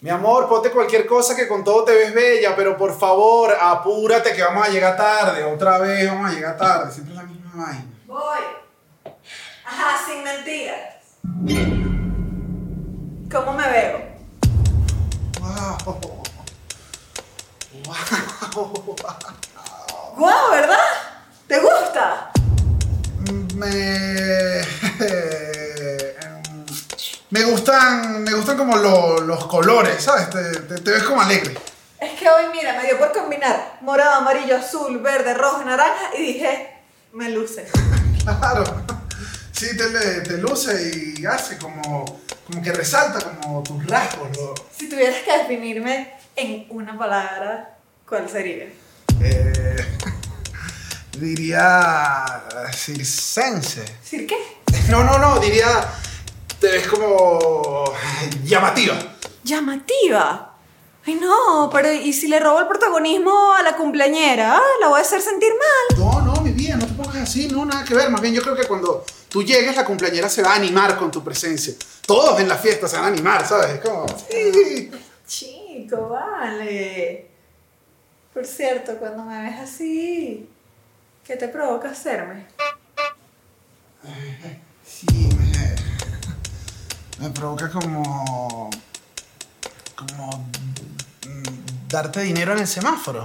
Mi amor, ponte cualquier cosa que con todo te ves bella, pero por favor, apúrate que vamos a llegar tarde. Otra vez vamos a llegar tarde. Siempre es la misma vaina. Voy. Ajá, sin mentiras. ¿Cómo me veo? Wow. Wow. ¡Guau, ¿verdad? ¿Te gusta? Me. Me gustan, me gustan como lo- los colores, ¿sabes? Te, te- te ves como alegre. Es que hoy, mira, me dio por combinar morado, amarillo, azul, verde, rojo, naranja y dije, me luce. Claro. Sí, te, le- te luce y hace como, como que resalta como tus rasgos. ¿no? Si tuvieras que definirme en una palabra, ¿cuál sería? Eh, diría circense. ¿Decir qué? No, no, no, diría te ves como llamativa. Llamativa. Ay, no, pero ¿y si le robo el protagonismo a la cumpleañera? Ah, La voy a hacer sentir mal. No, no, mi vida, no te pongas así, no, nada que ver. Más bien, yo creo que cuando tú llegues, la cumpleañera se va a animar con tu presencia. Todos en la fiesta se van a animar, ¿sabes? Es como, sí. Chico, vale. Por cierto, cuando me ves así, ¿qué te provoca hacerme? Sí, me, me provoca como. como. mm, darte dinero en el semáforo.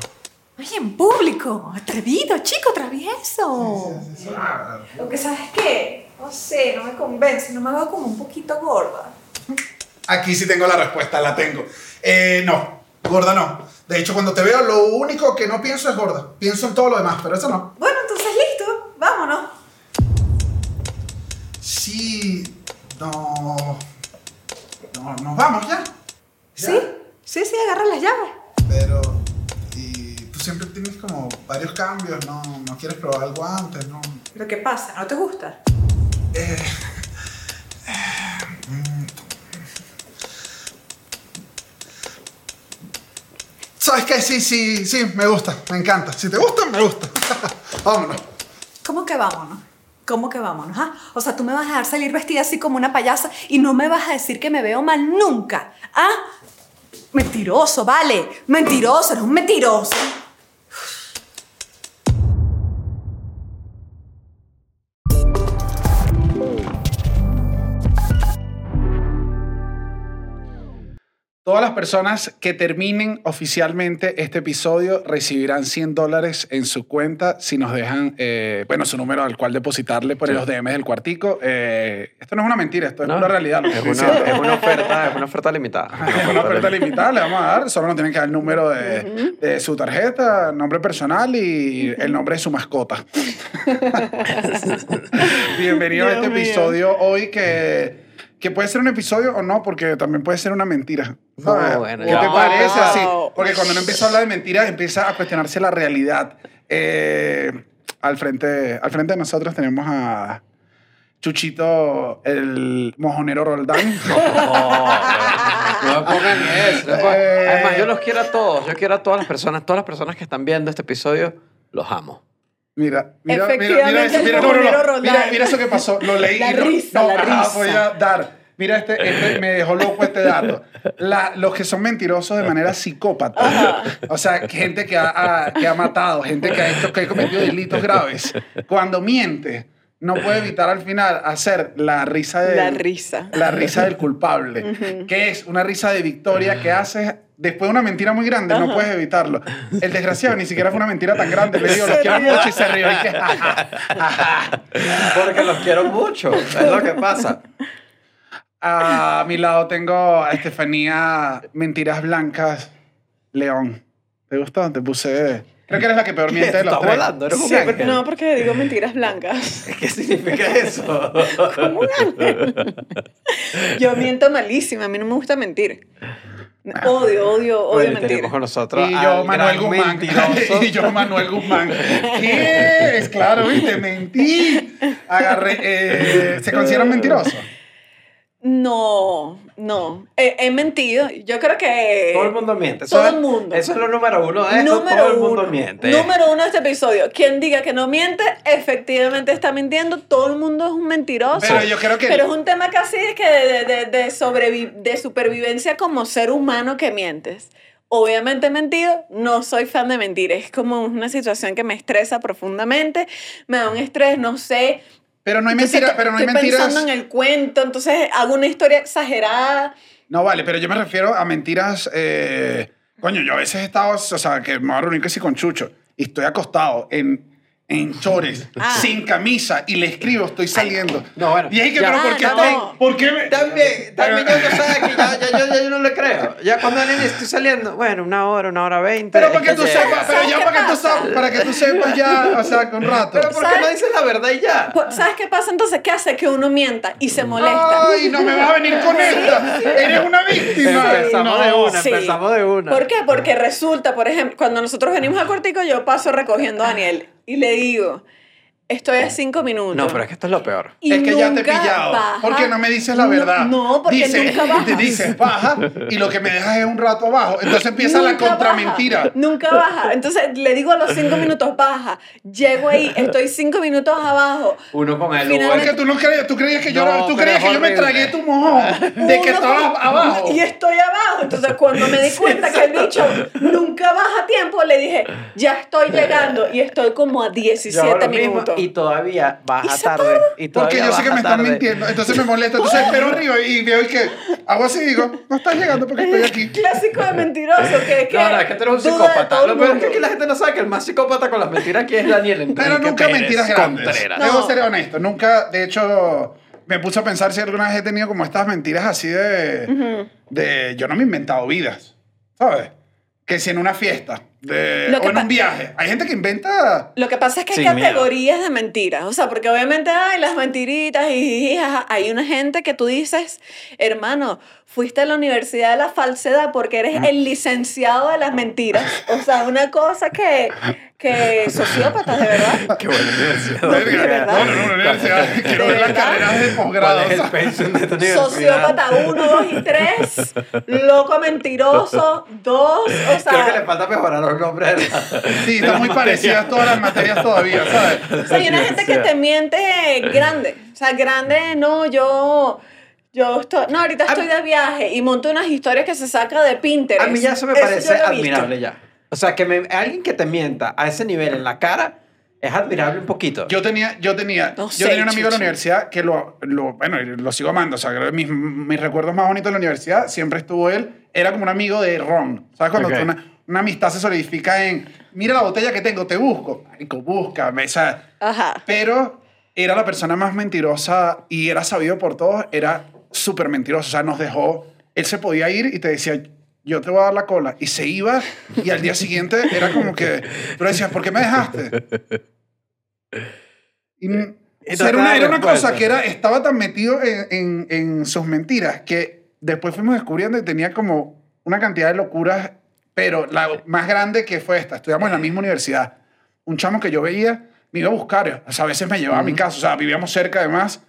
Ay, en público. Atrevido, chico, travieso. Sí, sí, sí. Lo que sabes qué, no sé, no me convence, no me veo como un poquito gorda. Aquí sí tengo la respuesta, la tengo. Eh, no, gorda no. De hecho, cuando te veo, lo único que no pienso es gorda. Pienso en todo lo demás, pero eso no. Bueno, entonces no. No, nos vamos ya. ¿Ya? Sí, sí, sí, agarra las llaves. Pero. Y tú siempre tienes como varios cambios, ¿no? No quieres probar algo antes, ¿no? Pero ¿qué pasa? ¿No te gusta? Eh. ¿Sabes qué? Sí, sí, sí, me gusta, me encanta. Si te gusta, me gusta. Vámonos. ¿Cómo que vámonos? ¿Cómo que vámonos? ah? O sea, tú me vas a dejar salir vestida así como una payasa y no me vas a decir que me veo mal nunca. ¿Ah? Mentiroso, vale. Mentiroso, eres un mentiroso. Todas las personas que terminen oficialmente este episodio recibirán 100 dólares en su cuenta si nos dejan, eh, bueno, su número al cual depositarle por Sí. los DMs del cuartico. Eh, esto no es una mentira, esto es una realidad. lo que Es una, diciendo. es una oferta, es una oferta limitada. Es una oferta limitada, le vamos a dar, solo nos tienen que dar el número de, de su tarjeta, nombre personal y el nombre de su mascota. Bienvenido a este mío. episodio hoy que, que puede ser un episodio o no, porque también puede ser una mentira. ¿sabes? No, bueno, ¿Qué te parece así? Porque cuando uno empieza a hablar de mentiras, empieza a cuestionarse la realidad. Eh, al, frente, al frente de nosotros tenemos a Chuchito, el mojonero Roldán. No me pongan eso. no pongan-. Además, yo los quiero a todos. Yo quiero a todas las personas, todas las personas que están viendo este episodio, los amo. Mira, mira, mira, mira eso, mira, no, no, no. mojonero Mira, mira eso que pasó, lo leí. La risa, no, la ajá, risa. voy a dar. Mira, este, este me dejó loco este dato. La- los que son mentirosos de manera psicópata. O sea, gente que ha, ha- que ha matado, gente que ha, hecho, que ha cometido delitos graves. Cuando miente, no puede evitar al final hacer la risa de La risa. la risa del culpable, que es una risa de victoria que haces después de una mentira muy grande, no puedes evitarlo. El desgraciado ni siquiera fue una mentira tan grande, le digo, los quiero mucho y se rió. Y que, ja, ja, ja, ja. Porque los quiero mucho. Es lo que pasa. A mi lado tengo a Estefanía Mentiras Blancas León. ¿Te gustó? Te puse... Creo que eres la que peor miente de los ¿Estás tres. volando? ¿Eres un Sí, ángel? no, porque digo mentiras blancas. ¿Qué significa eso? Como un ángel. Yo miento malísima, a mí no me gusta mentir. Odio, odio, odio Bueno, y mentir. tenemos con nosotros Y yo, al Manuel gran Guzmán. mentiroso. y yo, Manuel Guzmán. ¿Qué es? Claro, viste, mentí. Agarré. eh, ¿Se consideran mentirosos? No, No, he, he mentido. Yo creo que... Todo el mundo miente. Todo el mundo. Eso es lo número uno de esto. Número todo el uno. mundo miente. Número uno de este episodio. Quien diga que no miente, efectivamente está mintiendo. Todo el mundo es un mentiroso. Pero yo creo que- Pero es un tema casi de, que de, de, de, sobrevi- de supervivencia como ser humano que mientes. Obviamente he mentido, no soy fan de mentir. Es como una situación que me estresa profundamente, me da un estrés, no sé. Pero no hay mentiras, pero no hay estoy mentiras. pensando en el cuento, entonces hago una historia exagerada. No, vale, pero yo me refiero a mentiras. eh, Coño, yo a veces he estado, o sea, que me voy a reunir sí con Chucho y estoy acostado en, en chores, Ah. sin camisa y le escribo, estoy saliendo. No, bueno, Y es que, ya. pero ¿por qué, Ah, te- no. ¿por qué me- También, también ya tú sabes que ya, ya, ya, ya yo no le creo. Ya cuando alguien estoy saliendo, bueno, una hora, una hora veinte. Pero para que tú sepas, pero ¿Sabes ya para que, tú sepas, para que tú sepas ya, o sea, con rato. Pero ¿por qué ¿Sabes? no dices la verdad y ya? ¿Sabes qué pasa entonces? ¿Qué hace que uno mienta y se molesta? Ay, no me vas a venir con esta. Eres una víctima. Empezamos No. de una, Sí. empezamos de una. ¿Por qué? Porque resulta, por ejemplo, cuando nosotros venimos a Cortico, yo paso recogiendo a Daniel y le digo, estoy a cinco minutos. No, pero es que esto es lo peor. Y es que ya te he pillado. baja. ¿Por qué no me dices la verdad? No, porque Dice- nunca baja. Te dices baja y lo que me dejas es un rato abajo. Entonces empieza la Nunca contramentira. baja, Nunca baja. Entonces le digo a los cinco minutos, baja. Llego ahí, estoy cinco minutos abajo. Uno con el Finalmente- Porque tú no creías, tú creías que yo, No, tú creías que yo me tragué tu mojón de que estabas con- abajo. Y estoy abajo. Entonces, cuando me di cuenta que el bicho nunca baja a tiempo, le dije, ya estoy llegando. Y estoy como a Yo hago 17 lo mismo y todavía baja tarde. Y Porque todavía yo sé que me están tarde. mintiendo. Entonces me molesta. Entonces espero arriba y veo y que hago así y digo, no estás llegando porque estoy aquí. Clásico de mentiroso, que, que No, no, es que tú eres un psicópata. Lo peor es que la gente no sabe que el más psicópata con las mentiras aquí es Daniel Enrique Pero nunca Pérez mentiras grandes. Contreras. No. Debo ser honesto. Nunca, de hecho, me puse a pensar si alguna vez he tenido como estas mentiras así de. de yo no me he inventado vidas. ¿Sabes? Que si en una fiesta. De, Lo o que en pa- un viaje. Hay gente que inventa. Lo que pasa es que hay Sin miedo. categorías de mentiras, o sea, porque obviamente hay las mentiritas y, hay una gente que tú dices, hermano, fuiste a la universidad de la falsedad porque eres el licenciado de las mentiras, o sea, una cosa que, que sociópatas, de verdad. Qué buena universidad. Verga, verdad? No, no, no, una universidad. Quiero ¿De ver las carreras de posgrado. ¿Cuál es el o sea. de? Sociópata 1, 2 y 3, loco mentiroso 2, o Creo que le sea, falta mejorar los nombres. de la- Sí, están muy parecidas todas las materias todavía, ¿sabes? o sea, hay una gente que te miente grande, o sea, grande, no, yo... Yo estoy, no, ahorita estoy de viaje y monto unas historias que se saca de Pinterest. A mí ya eso me yo parece visto. admirable ya. O sea, que me- alguien que te mienta a ese nivel en la cara es admirable un poquito. Yo tenía, yo tenía, No yo sé, tenía un amigo de la universidad que lo, lo, bueno, lo sigo amando. O sea, mis, mis recuerdos más bonitos de la universidad siempre estuvo él. Era como un amigo de Ron. ¿Sabes? Cuando Ok. una, una amistad se solidifica en, mira la botella que tengo, te busco. Marico, búscame. O sea, Ajá. pero era la persona más mentirosa y era sabido por todos. Era súper mentiroso. O sea, nos dejó, él se podía ir y te decía, yo te voy a dar la cola. Y se iba y al día siguiente era como que, le decías, ¿por qué me dejaste? Y, o Y sea, no era, una, era cosa que era, estaba tan metido en, en- en sus mentiras que después fuimos descubriendo que tenía como una cantidad de locuras, pero la más grande que fue esta. Estudiamos en la misma universidad. Un chamo que yo veía me iba a buscar. O sea, a veces me llevaba a mi casa. O sea, vivíamos cerca además.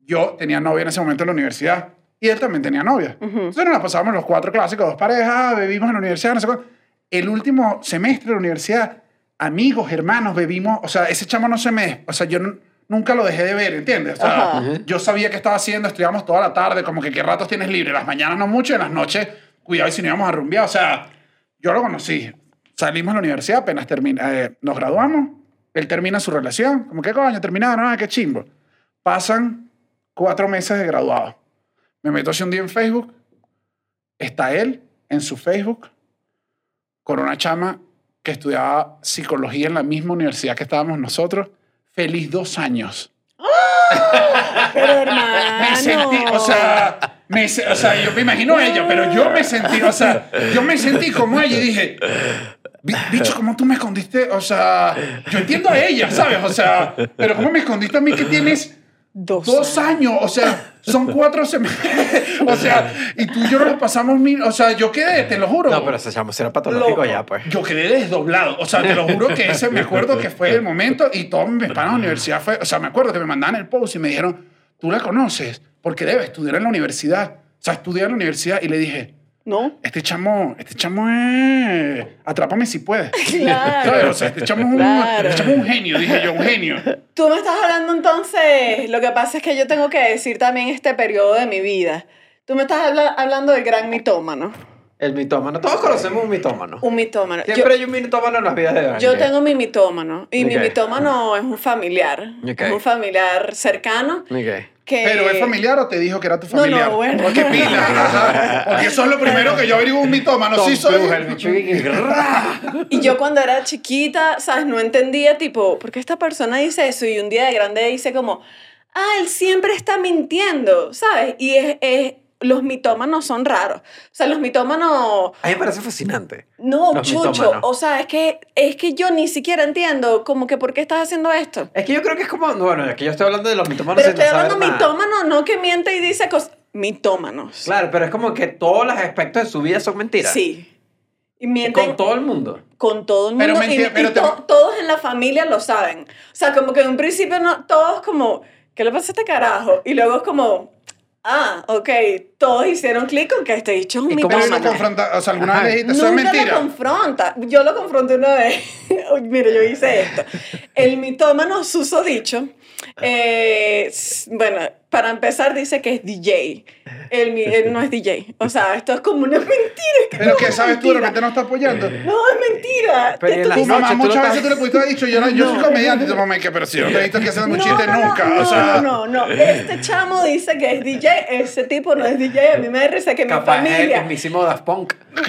Yo tenía novia en ese momento en la universidad y él también tenía novia. Entonces nos la pasábamos los cuatro clásicos, dos parejas, bebimos en la universidad, no sé cuánto. El último semestre de la universidad, amigos, hermanos, bebimos. O sea, ese chamo no se me... O sea, yo nu- nunca lo dejé de ver, ¿entiendes? O sea, yo sabía qué estaba haciendo, estudiamos toda la tarde, como que qué ratos tienes libre. Las mañanas no mucho, y en las noches, cuidado y si no íbamos a rumbear. O sea, yo lo conocí. Salimos de la universidad, apenas termina, eh, nos graduamos, él termina su relación, como que coño, terminaron, ah, qué chimbo. Pasan cuatro meses de graduado. Me meto así un día en Facebook, está él en su Facebook con una chama que estudiaba psicología en la misma universidad que estábamos nosotros. Feliz dos años. Pero Me hermano. sentí, o sea, me, o sea, yo me imagino a ella, pero yo me sentí, o sea, yo me sentí como ella y dije, "Bi- bicho, ¿cómo tú me escondiste? O sea, yo entiendo a ella, ¿sabes? O sea, pero ¿cómo me escondiste a mí que tienes Dos, dos años? O sea, son cuatro semestres. O sea, y tú y yo nos pasamos mil, o sea, yo quedé, te lo juro. No, pero ese chamo será patológico Loco. ya, pues. Yo quedé desdoblado. O sea, te lo juro que ese me acuerdo que fue el momento y todos mis panas de la universidad fue. O sea, me acuerdo que me mandaban el post y me dijeron, tú la conoces porque debe estudiar en la universidad. sea, estudié en la universidad y le dije, ¿No? este chamo, este chamo es... Atrápame si puedes. Claro. ¿Sabes? O sea, este chamo, es un, Claro. este chamo es un genio, dije yo, un genio. Tú me estás hablando entonces, lo que pasa es que yo tengo que decir también este periodo de mi vida. Tú me estás habla- hablando del gran mitómano. El mitómano. Todos conocemos un mitómano. Un mitómano. Yo- Siempre hay un mitómano en las vidas de alguien. Yo tengo mi mitómano y mi mitómano es un familiar, Ok. es un familiar cercano Ok. que ¿Pero es familiar o te dijo que era tu No, no, familiar? bueno. Porque pila. Porque eso es lo primero que yo averiguo un mitómano. Tom Sí soy... Y yo cuando era chiquita, sabes, no entendía tipo, ¿por qué esta persona dice eso? Y un día de grande dice como, ah, él siempre está mintiendo, ¿sabes? Y es, es- los mitómanos son raros. O sea, los mitómanos A mí me parece fascinante. no, Los chucho, mitómanos. o sea, es que es que yo ni siquiera entiendo como que por qué estás haciendo esto. Es que yo creo que es como. Bueno, es que yo estoy hablando de los mitómanos. Pero sin estoy hablando nada. mitómano, no que miente y dice cosas. Mitómanos. Claro, pero es como que todos los aspectos de su vida son mentiras. Sí. Y mienten con todo el mundo. con todo el mundo. Pero y- mentira, y pero te- to- todos en la familia lo saben. O sea, como que en un principio no, todos como, ¿qué le pasa a este carajo? Y luego es como, ah, ok, todos hicieron clic con que este dicho es un ¿Y cómo lo confronta, o sea, alguna Ajá. vez dijiste, eso es Nunca lo mentira. confronta. Yo lo confronté una vez. Mira, yo hice esto. El mitómano susodicho, eh, bueno, para empezar dice que es DJ. Él, mi- él no es DJ. O sea, esto es como una mentira. es que Pero no que es sabes tú, de mentira. repente no está apoyando. No, es mentira. Pero Tu mamá noches tú muchas lo veces estás- tú le pudiste haber dicho, yo, no, yo soy No. comediante. Y tu mamá, pero si yo no te he visto que haciendo un No, chiste no, nunca. No, o sea, no, no, no. Este chamo dice que es DJ, ese tipo no es DJ. A mí me da risa que mi Capaz es el familia, mismísimo Daft Punk.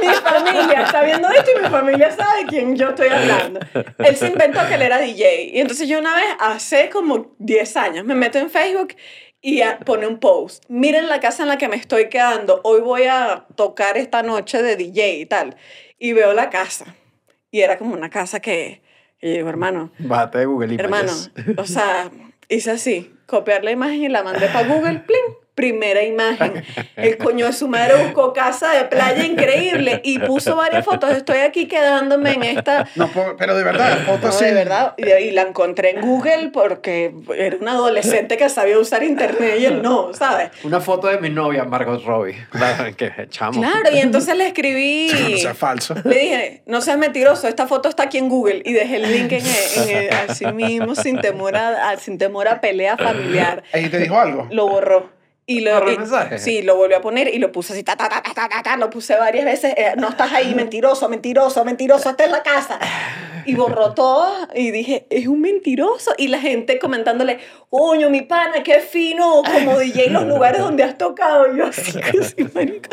mi familia está viendo esto y mi familia sabe de quién yo estoy hablando. Él se inventó que él era DJ. Y entonces yo una vez, hace como 10 años, me meto en Facebook y pone un post. Miren la casa en la que me estoy quedando. Hoy voy a tocar esta noche de DJ y tal. Y veo la casa. Y era como una casa que, yo digo, hermano, Bájate de Google Hermano, Images. o sea, hice así, copiar la imagen y la mandé para Google, ¡pling! Primera imagen. El coño de su madre buscó casa de playa increíble y puso varias fotos. Estoy aquí quedándome en esta... no, pero de verdad, No, fotos así. de verdad, y, y la encontré en Google porque era una adolescente que sabía usar internet y él no, ¿sabes? Una foto de mi novia, Margot Robbie. La- que chamo. Claro, y entonces le escribí... No sea falso. Le dije, no seas mentiroso, esta foto está aquí en Google y dejé el link en, el- en el- así mismo, sin temor a, a- sin temor a pelea familiar. ¿Y te dijo algo? Lo borró. Y lo, ¿Borró el y-? Sí, lo volvió a poner y lo puse así, ta, ta, ta, ta, ta, ta, ta, lo puse varias veces, eh, no estás ahí, mentiroso, mentiroso, mentiroso, está en la casa. Y borró todo y dije, es un mentiroso. Y la gente comentándole, coño, mi pana, qué fino, como DJ los lugares donde has tocado. Y yo así, que sí, marico,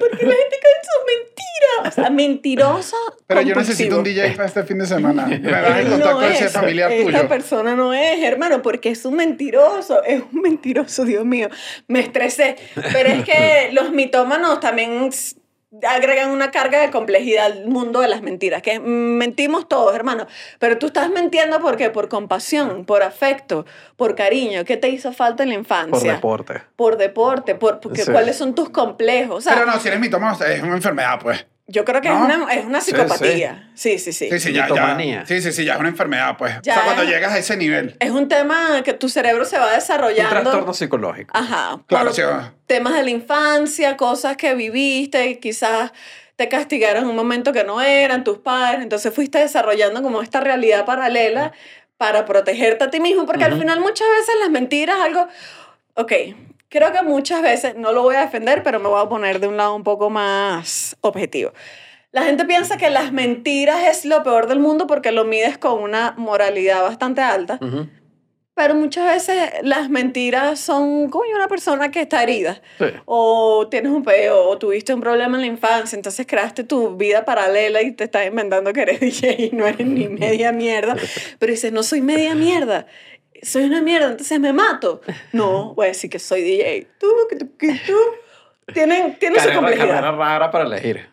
porque la gente cae en sus mentiras. O sea, mentiroso. Pero yo necesito un DJ para este fin de semana. Me das Él contacto no de ese es, familiar esta tuyo. persona no es, hermano, porque es un mentiroso, es un mentiroso, Dios mío. Me estresé. Pero es que los mitómanos también agregan una carga de complejidad al mundo de las mentiras, que mentimos todos, hermano. Pero tú estás mintiendo porque por compasión, por afecto, por cariño. ¿Qué te hizo falta en la infancia? Por deporte. Por deporte, por, porque Sí. cuáles son tus complejos. O sea, Pero no, si eres mitómano, es una enfermedad, pues. Yo creo que ¿No? es, una, es una Sí, psicopatía. Sí, sí, sí. Sí, sí, ya, Mitomanía. ya. Sí, sí, sí, ya es una enfermedad, pues. Ya o sea, cuando es- llegas a ese nivel. Es un tema que tu cerebro se va Un desarrollando. trastorno psicológico. Ajá. Claro, sí. Temas de la infancia, cosas que viviste, quizás te castigaron en un momento que no eran tus padres, entonces fuiste desarrollando como esta realidad paralela para protegerte a ti mismo, porque al Ujú. final muchas veces las mentiras, algo, ok, creo que muchas veces, no lo voy a defender, pero me voy a poner de un lado un poco más objetivo. La gente piensa que las mentiras es lo peor del mundo porque lo mides con una moralidad bastante alta. Ujú. Pero muchas veces las mentiras son, coño, una persona que está herida. Sí. O tienes un peo, o tuviste un problema en la infancia, entonces creaste tu vida paralela y te estás inventando que eres DJ y no eres ni media mierda. Pero dices, no soy media mierda, soy una mierda, entonces me mato. No, voy a decir que soy DJ. Tú, que tú, que tú. Tienen, tienen su Carrera, complejidad. carrera rara para elegir.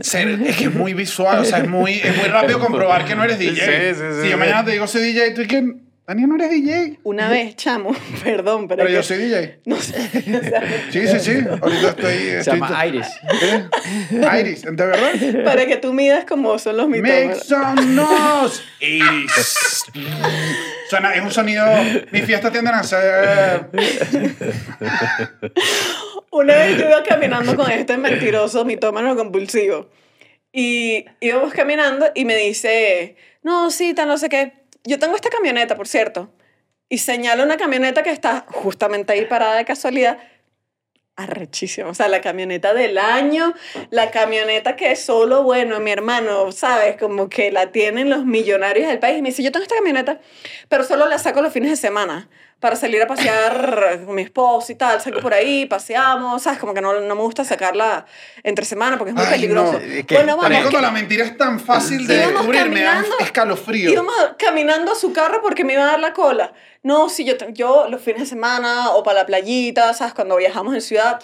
Ser- es que es muy visual, o sea, es muy, es muy rápido comprobar que no eres DJ. Sí, sí, sí, si yo mañana te digo soy DJ, tú y que, Daniel no eres DJ. Una vez, chamo, perdón, pero, Pero yo que- soy DJ. No sé. o sea, Sí, sí, sí. Ahorita estoy. Se estoy llama Iris. ¿Qué? Iris, ¿de verdad? para que tú midas como son los Make mitómanos. some noise. Iris. Suena, es un sonido. Mis fiestas tienden a ser. Una vez yo iba caminando con este mentiroso mitómano compulsivo. Y íbamos caminando y me dice, no, sí, tal, no sé qué. Yo tengo esta camioneta, por cierto. Y señala una camioneta que está justamente ahí parada de casualidad. Arrechísimo. O sea, la camioneta del año, la camioneta que solo, bueno, mi hermano, ¿sabes? Como que la tienen los millonarios del país. Y me dice, yo tengo esta camioneta, pero solo la saco los fines de semana para salir a pasear con mi esposo y tal. Salgo por ahí, paseamos, ¿sabes? Como que no, no me gusta sacarla entre semana porque es muy Ay, peligroso. no. Es que- Bueno, vamos. cuando la mentira es tan fácil de Íbamos descubrir, me da caminando- escalofrío. Íbamos caminando a su carro porque me iba a dar la cola. No, si yo, yo los fines de semana o para la playita, ¿sabes? Cuando viajamos en ciudad,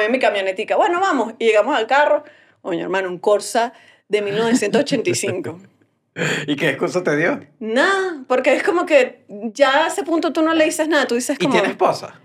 en mi camionetica. Bueno, vamos. Y llegamos al carro. Oye, hermano, un Corsa de 1985. ¿Y qué excusa te dio? Nada, porque es como que ya a ese punto tú no le dices nada. Tú dices ¿Y como... tiene esposa?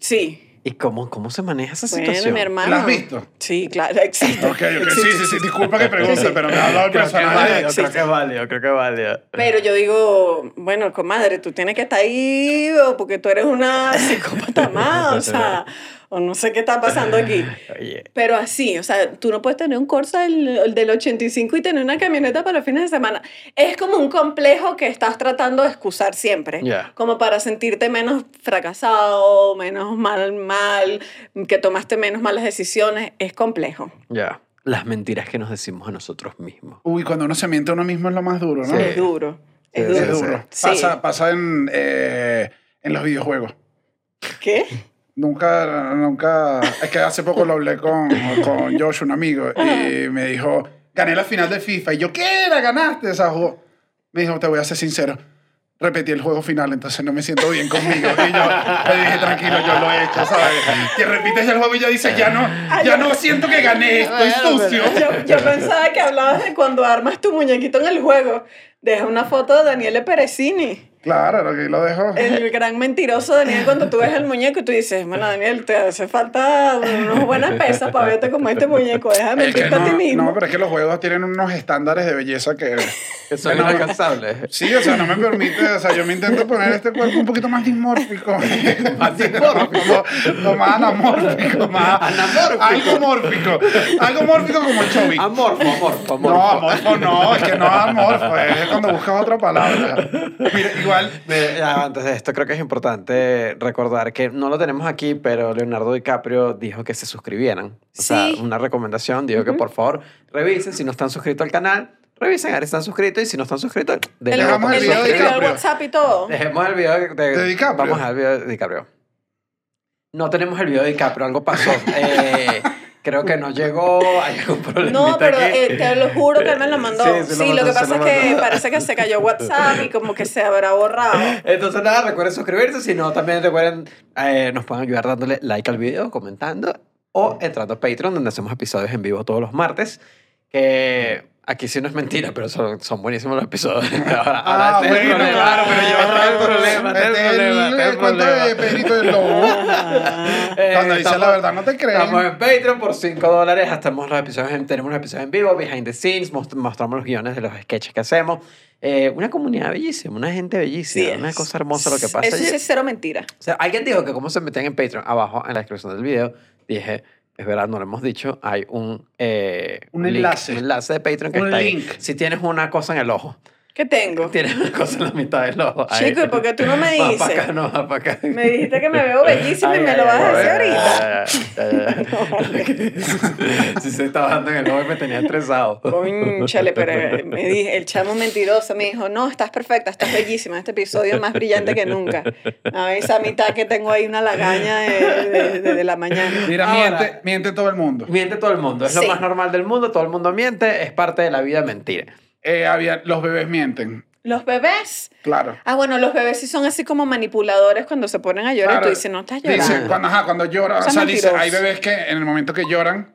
Sí. ¿Y cómo, cómo se maneja esa Bueno, situación? mi hermano. ¿La has visto? Sí, claro, existe. Ok, ok, Existe, sí, sí, sí, disculpa que pregunte, Sí, sí. pero me ha hablado el Creo que es personaje. válido, sí, creo que es válido, creo que es válido. Pero yo digo, bueno, comadre, tú tienes que estar ahí o porque tú eres una psicópata más, o sea, o no sé qué está pasando aquí. Oye, Pero así, o sea, tú no puedes tener un Corsa del, del 85 y tener una camioneta para los fines de semana. Es como un complejo que estás tratando de excusar siempre. Ya. Como para sentirte menos fracasado, menos mal, mal, que tomaste menos malas decisiones. Es complejo. ya. Las mentiras que nos decimos a nosotros mismos. Uy, cuando uno se miente a uno mismo es lo más duro, ¿no? Sí. Es duro. Es Sí, duro. Es duro. Sí. Pasa, pasa en, eh, en los videojuegos. ¿Qué? Nunca, nunca. Es que hace poco lo hablé con, con Josh, un amigo, y me dijo: Gané la final de FIFA. Y yo, ¿qué era? ¿Ganaste esa juego? Me dijo: Te voy a ser sincero. Repetí el juego final, entonces no me siento bien conmigo. Y yo le dije: Tranquilo, yo lo he hecho, ¿sabes? Que repites el juego y ya dices: Ya no, ya no siento que gané, estoy sucio. Yo, yo pensaba que hablabas de cuando armas tu muñequito en el juego. Deja una foto de Daniele Perecini. Claro, aquí lo dejo. El gran mentiroso Daniel, cuando tú ves el muñeco y tú dices, bueno, Daniel, te hace falta unas buenas pesas para verte como este muñeco. Deja de Es que mentirte a ti no, mismo. no, pero es que los juegos tienen unos estándares de belleza que... Que son No. inalcanzables. Sí, o sea, no me permite, o sea, yo me intento poner este cuerpo un poquito más dismórfico. Más dismórfico. Como, más anamórfico, más... Anamórfico. Algo mórfico. Algo mórfico como Chovy. Amorfo, amorfo, amorfo. No, amorfo no, es que no es amorfo, es cuando buscas otra palabra. Mira, igual... Mira, ya, antes de esto, creo que es importante recordar que no lo tenemos aquí, pero Leonardo DiCaprio dijo que se suscribieran. O sea, una recomendación, dijo que por favor revisen si no están suscritos al canal, revisen a ver si están suscritos y si no están suscritos, botón el el, video de DiCaprio. WhatsApp y todo. Dejemos el video de, ¿De DiCaprio? Vamos al video de DiCaprio. No tenemos el video de DiCaprio, algo pasó. Eh, creo que no llegó, hay algún problema. No, pero eh, te lo juro que él me lo mandó. Sí, Sí, sí lo que pasa lo es que parece que se cayó WhatsApp y como que se habrá borrado. Entonces nada, recuerden suscribirse, si no también recuerden, eh, nos pueden ayudar dándole like al video, comentando o entrando a Patreon donde hacemos episodios en vivo todos los martes, que aquí sí no es mentira, pero son, son buenísimos los episodios. Ahora, ahora Ah, es el bueno, problema. claro, pero yo es el problema, este es el problema, el, este es el el cuento de. Pedrito del Lobo. Eh, Cuando dice estamos- la verdad, no te creen. Estamos en Patreon por 5 dólares. Hacemos los episodios en- tenemos los episodios en vivo, behind the scenes, most- mostramos los guiones de los sketches que hacemos. Eh, una comunidad bellísima, una gente bellísima, Sí, una es. cosa hermosa lo que pasa. Eso allí. es cero mentira. O sea, alguien dijo que cómo se metían en Patreon. Abajo en la descripción del video dije, es verdad, no lo hemos dicho, hay un, eh, Un link, enlace. un enlace de Patreon que Un está ahí. link. Si tienes una cosa en el ojo, ¿Qué tengo? tienes una cosa en la mitad del ojo. ahí. Chico, ¿y por qué tú no me Va dices? para acá, no, va para acá. Me dijiste que me veo bellísima y me ay, lo vas a decir ahorita. ay. Sí se estaba dando en el ojo y me tenía estresado. Conchale, pero eh, me dije, el chamo mentiroso me dijo, no, estás perfecta, estás bellísima, este episodio es más brillante que nunca. A esa mitad que tengo ahí una lagaña de, de- de- de la mañana. Mira, Ahora- miente, miente todo el mundo. Miente todo el mundo, es lo más normal del mundo, todo el mundo miente, es parte de la vida mentir. Eh, había, los bebés mienten, Los bebés. claro. Ah, bueno, los bebés sí son así como manipuladores cuando se ponen a llorar y Claro. tú dices, no estás llorando. Dice, cuando, ajá, cuando llora, o Son sea, dice, hay bebés que en el momento que lloran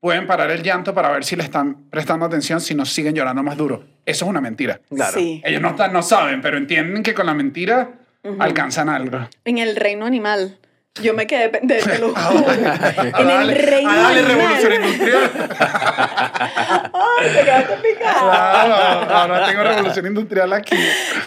pueden parar el llanto para ver si le están prestando atención, si no siguen llorando más duro. Eso es una mentira. Claro. Sí. Ellos no, están- no saben, pero entienden que con la mentira alcanzan algo. En el reino animal. Yo me quedé pendiente, Ah. Ah, En el dale, reino ah, dale, animal. revolución industrial. Ay, te quedaste picado. Claro, ahora tengo revolución industrial aquí.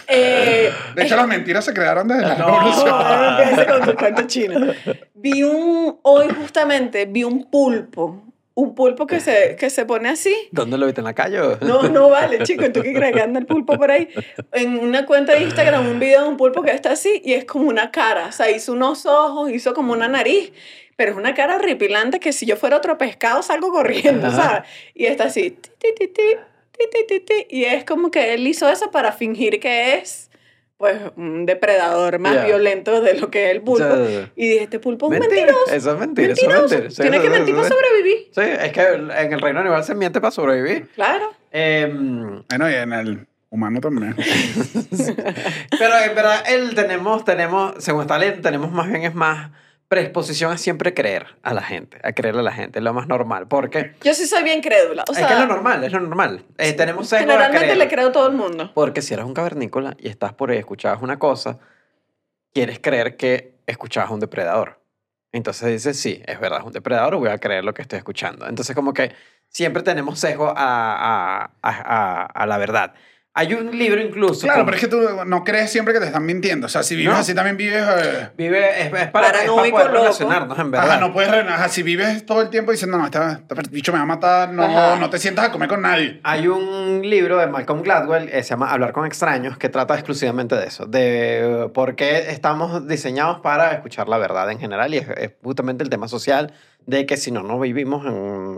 Eh, De hecho, las mentiras se crearon desde la No. revolución. no, no con tu cuento chino. Vi un, hoy justamente, vi un pulpo un pulpo que se, que se pone así. ¿Dónde lo viste en la calle? No, no vale, chico. ¿Tú qué crees que anda el pulpo por ahí? En una cuenta de Instagram, un video de un pulpo que está así y es como una cara. O sea, hizo unos ojos, hizo como una nariz, pero es una cara horripilante que si yo fuera otro pescado salgo corriendo, ¿sabes? Y está así. Ti, ti, ti, y es como que él hizo eso para fingir que es pues un depredador más violento de lo que es el pulpo. Y dije, este pulpo es un Mentira, mentiroso. Eso es mentira, eso es Mentiroso. mentira. Sí, Tiene que mentir para sobrevivir. Sí, es que en el reino animal se miente para sobrevivir. Claro. Em, Bueno, y en el humano también. pero en verdad, el tenemos, tenemos, según está leyendo, tenemos más bien es más predisposición a siempre creer a la gente, a creerle a la gente, es lo más normal. Porque Yo sí soy bien crédula. O sea, es que es lo normal, es lo normal. Eh, tenemos generalmente le creo a todo el mundo. Porque si eres un cavernícola y estás por ahí, escuchabas una cosa, quieres creer que escuchabas a un depredador. Entonces dices, sí, es verdad, es un depredador, voy a creer lo que estoy escuchando. Entonces como que siempre tenemos sesgo a, a, a- a la verdad. Hay un libro incluso... Claro, pero es que tú no crees siempre que te están mintiendo. O sea, si vives No. así también vives... eh, Vive, es, es para, es para Paranoico, poder loco. relacionarnos, en verdad. Ajá, no puedes... Ajá, si vives todo el tiempo diciendo, no, este, este bicho me va a matar, no, Ajá. no te sientas a comer con nadie. Hay un libro de Malcolm Gladwell que se llama Hablar con extraños que trata exclusivamente de eso, de eh, por qué estamos diseñados para escuchar la verdad en general y es, es justamente el tema social de que si no, no vivimos en,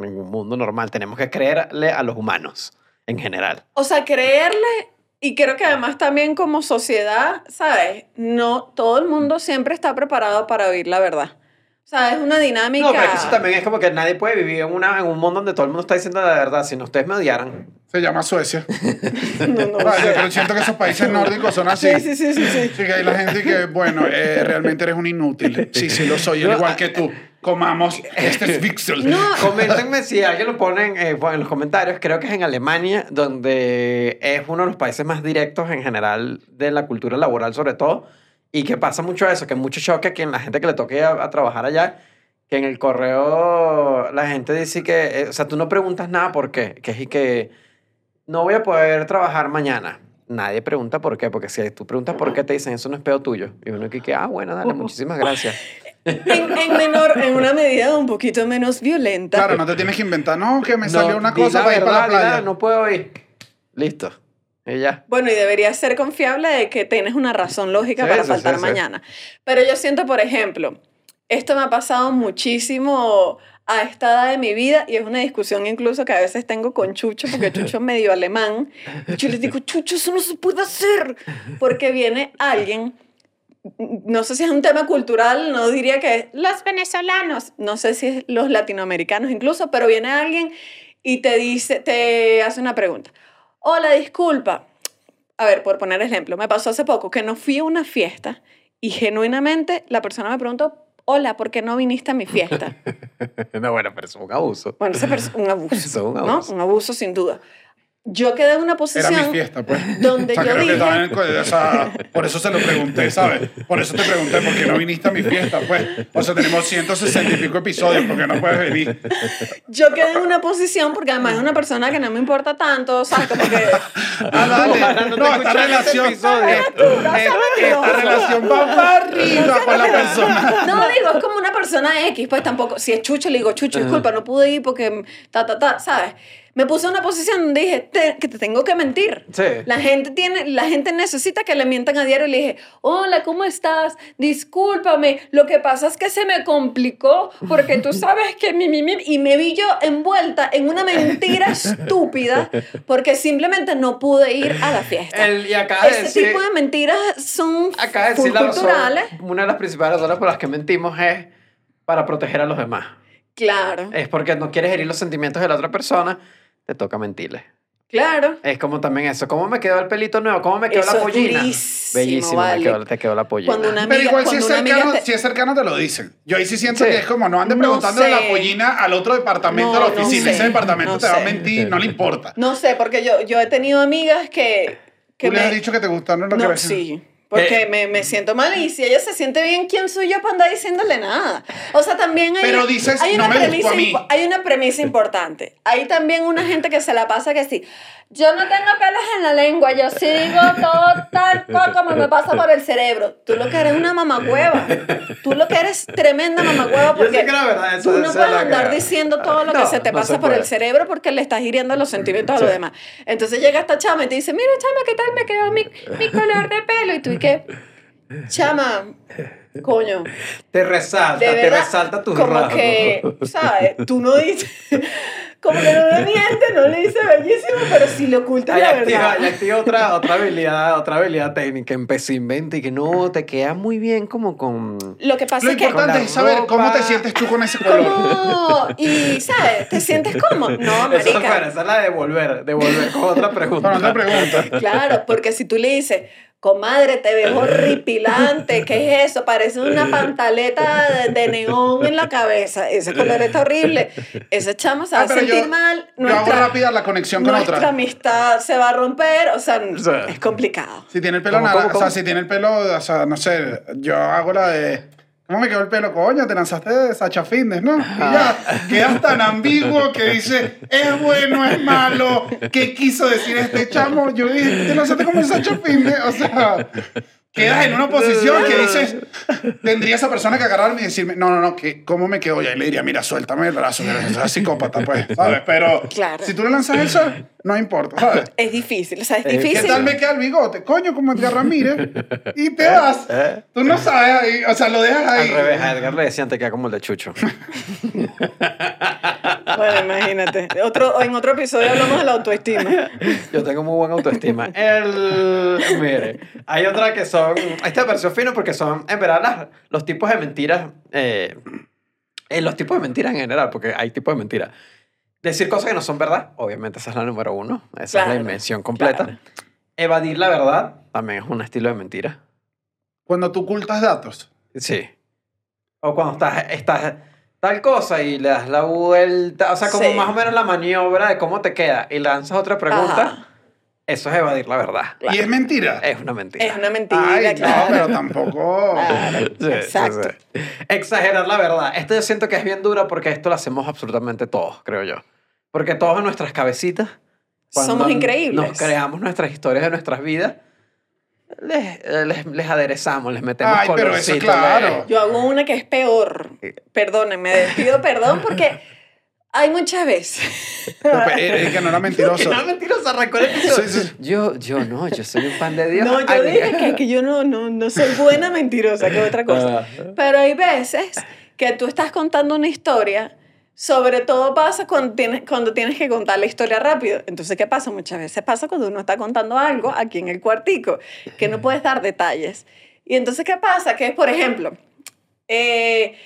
en un mundo normal, tenemos que creerle a los humanos en general. O sea, creerle, y creo que además también como sociedad, ¿sabes? No, todo el mundo siempre está preparado para oír la verdad. O sea, es una dinámica. No, pero es que eso también es como que nadie puede vivir en, una, en un mundo donde todo el mundo está diciendo la verdad. Si no, ustedes me odiaran. Se llama Suecia. No, no Vale, pero siento que esos países nórdicos son así. Sí, sí, sí, sí, sí. Sí, que hay la gente que, bueno, eh, realmente eres un inútil. Sí, sí, lo soy, al igual que tú. Comamos este es Vixel. No. Coméntenme si alguien lo ponen eh, en los comentarios. Creo que es en Alemania, donde es uno de los países más directos en general de la cultura laboral, sobre todo. Y que pasa mucho eso, que mucho choque que en la gente que le toque a, a trabajar allá, que en el correo la gente dice que, eh, o sea, tú no preguntas nada por qué, que es y que no voy a poder trabajar mañana. Nadie pregunta por qué, porque si tú preguntas por qué, te dicen eso no es pedo tuyo. Y uno que, que ah, bueno, dale, muchísimas gracias. En, en menor, en una medida un poquito menos violenta. Claro, no te tienes que inventar, no, que me No, salió una cosa la para ir para la playa. no puedo ir. Listo. Y ya. Bueno, y debería ser confiable de que tienes una razón lógica Sí, para sí, faltar sí, sí. mañana. Pero yo siento, por ejemplo, esto me ha pasado muchísimo a esta edad de mi vida y es una discusión incluso que a veces tengo con Chucho, porque Chucho es medio alemán. Y yo les digo, Chucho, eso no se puede hacer. Porque viene alguien, no sé si es un tema cultural, no diría que es los venezolanos, no sé si es los latinoamericanos incluso, pero viene alguien y te dice, te hace una pregunta. Hola, disculpa. A ver, por poner ejemplo, me pasó hace poco que no fui a una fiesta y genuinamente la persona me preguntó, hola, ¿por qué no viniste a mi fiesta? no, bueno, pero es un abuso. Bueno, es un abuso. Es un ¿no? abuso. Un abuso sin duda. Yo quedé en una Era posición mi fiesta, pues. donde O sea, yo dije, también, o sea, por eso se lo pregunté, ¿sabes? Por eso te pregunté, ¿por qué no viniste a mi fiesta? Pues, o sea, tenemos 160 y pico episodios, ¿por qué no puedes venir? yo quedé en una posición porque además es una persona que no me importa tanto, ¿sabes? Como que Ah, dale. No No, esta este relación, episodio. eh, esta relación va para arriba con la persona. No, digo, es como una persona X, pues tampoco, si es Chucho, le digo, Chucho, disculpa, no pude ir porque ta, ta, ta, ¿sabes? Me puse en una posición donde dije "Te- que te tengo que mentir. Sí. La gente, tiene, la gente necesita que le mientan a diario le dije, hola, ¿cómo estás? Discúlpame, lo que pasa es que se me complicó porque tú sabes que mi, mi, mi, y me vi yo envuelta en una mentira estúpida porque simplemente no pude ir a la fiesta. El- y de Ese decir- tipo de mentiras son Acá decir la razón, una de las principales razones por las que mentimos es para proteger a los demás. Claro, Es porque no quieres herir los sentimientos de la otra persona, te toca mentirle. claro. Es como también eso. ¿Cómo me quedó el pelito nuevo? ¿Cómo me quedó Eso la es pollina? durísimo, Bellísimo, vale. me quedó, te quedó la pollina. Cuando una Pero amiga, igual si es, cuando una amiga cercano, te- si es cercano te lo dicen. Yo ahí sí siento Sí. que es como no preguntándole sé. la pollina al otro departamento No, de la no oficina. sé, Ese departamento no te va a mentir, no le importa. No sé, porque yo, yo he tenido amigas que... que Tú le me- has dicho que te gustaron que No, sí. Porque Eh. me, me siento mal y si ella se siente bien, ¿quién soy yo para andar diciéndole nada? O sea, también hay, Pero dices, hay, "No una, me premisa, a mí". impo- hay una premisa importante. Hay también una gente que se la pasa que sí, yo no tengo pelos en la lengua, yo sí digo todo tal cual como me pasa por el cerebro. Tú lo que eres una mamagüeva. Tú lo que eres tremenda mamagüeva Yo porque sé que la verdad eso tú no puedes andar que- diciendo todo lo que se te no pasa se por el cerebro porque le estás hiriendo los sentimientos a Sí. los demás. Entonces llega esta chama y te dice, mira chama, ¿qué tal me quedó mi, mi color de pelo? Y tú, ¿y qué? Chama, coño, Te resalta, te resalta tus como rasgos. que, ¿sabes? Tú no dices, como que no le mientes, no le dices bellísimo, pero si le ocultas Ahí la activa, verdad. ahí activa otra, otra habilidad, otra habilidad técnica. Empecé inventa y que no, te queda muy bien como con... Lo que pasa Lo es que... importante la es saber ropa. cómo te sientes tú con ese color. ¿Cómo? Y, ¿sabes? ¿Te sientes cómodo? No, Eso, marica. bueno, esa es la de devolver, devolver con otra pregunta. Con otra pregunta. Claro, porque si tú le dices, comadre, te ves horripilante, ¿qué es eso? Parece una pantaleta de, de neón en la cabeza. Ese color está horrible. Ese chamo se va Ah, a sentir yo- mal. Yo hago rápida la conexión con nuestra otra. amistad se va a romper. O sea, es complicado. Si tiene el pelo ¿Cómo, nada, cómo, o sea, cómo? si tiene el pelo, o sea, no sé, yo hago la de. ¿Cómo me quedó el pelo? Coño, te lanzaste de Sacha Fitness, ¿no? Y ya, quedas tan ambiguo que dice, es bueno, es malo. ¿Qué quiso decir este chamo? Yo dije, te lanzaste como el Sacha Fitness. O sea, quedas en una posición que dices, tendría esa persona que agarrarme y decirme, no, no, no, que ¿cómo me quedo? Y ahí le diría, mira, suéltame el brazo, que eres psicópata, pues, ¿sabes? Pero Claro. si tú le lanzas eso, no importa, ¿sabes? Es difícil, o sea, es Eh, ¿Qué difícil. tal me queda el bigote? Coño, como Edgar Ramírez. Y te vas. ¿Eh? Tú no sabes ahí, o sea, lo dejas Al ahí. revés, a Edgar le decían te queda como el de Chucho. Bueno, imagínate. Otro, en otro episodio hablamos de la autoestima. Yo tengo muy buena autoestima. El, mire, hay otra que son, esta versión fino porque son, en verdad, las- los tipos de mentiras, eh, eh, los tipos de mentiras en general, porque hay tipos de mentiras. Decir cosas que no son verdad, obviamente esa es la número uno, esa es la Claro, invención completa. claro. Evadir la verdad también es un estilo de mentira. Cuando tú ocultas datos. Sí. O cuando estás, estás tal cosa y le das la vuelta, o sea, como Sí. más o menos la maniobra de cómo te queda y lanzas otra pregunta, Ajá. eso es evadir la verdad. Y es mentira. Es una mentira. Es una mentira, Ay, claro. no, pero tampoco. Claro, Sí, sí, Exacto. sí. Exagerar la verdad. Esto yo siento que es bien duro porque esto lo hacemos absolutamente todos, creo yo. Porque todos en nuestras cabecitas. cuando Somos increíbles. Nos creamos nuestras historias de nuestras vidas. Les, eh, les, les aderezamos, les metemos Ay, pero eso, claro. Yo hago una que es peor. Perdónenme, pido perdón porque hay muchas veces. Pero, eh, eh, que no era mentiroso. Que no, mentiroso, arrancó el episodio. Sí, sí. Yo, yo no, yo soy un pan de Dios. No, yo Ay, dije que, que yo no, no, no soy buena mentirosa, que otra cosa. Pero hay veces que tú estás contando una historia, sobre todo pasa cuando tienes, cuando tienes que contar la historia rápido. Entonces, ¿qué pasa? Muchas veces pasa cuando uno está contando algo aquí en el cuartico, que no puedes dar detalles. Y entonces, ¿qué pasa? Que, por ejemplo, eh,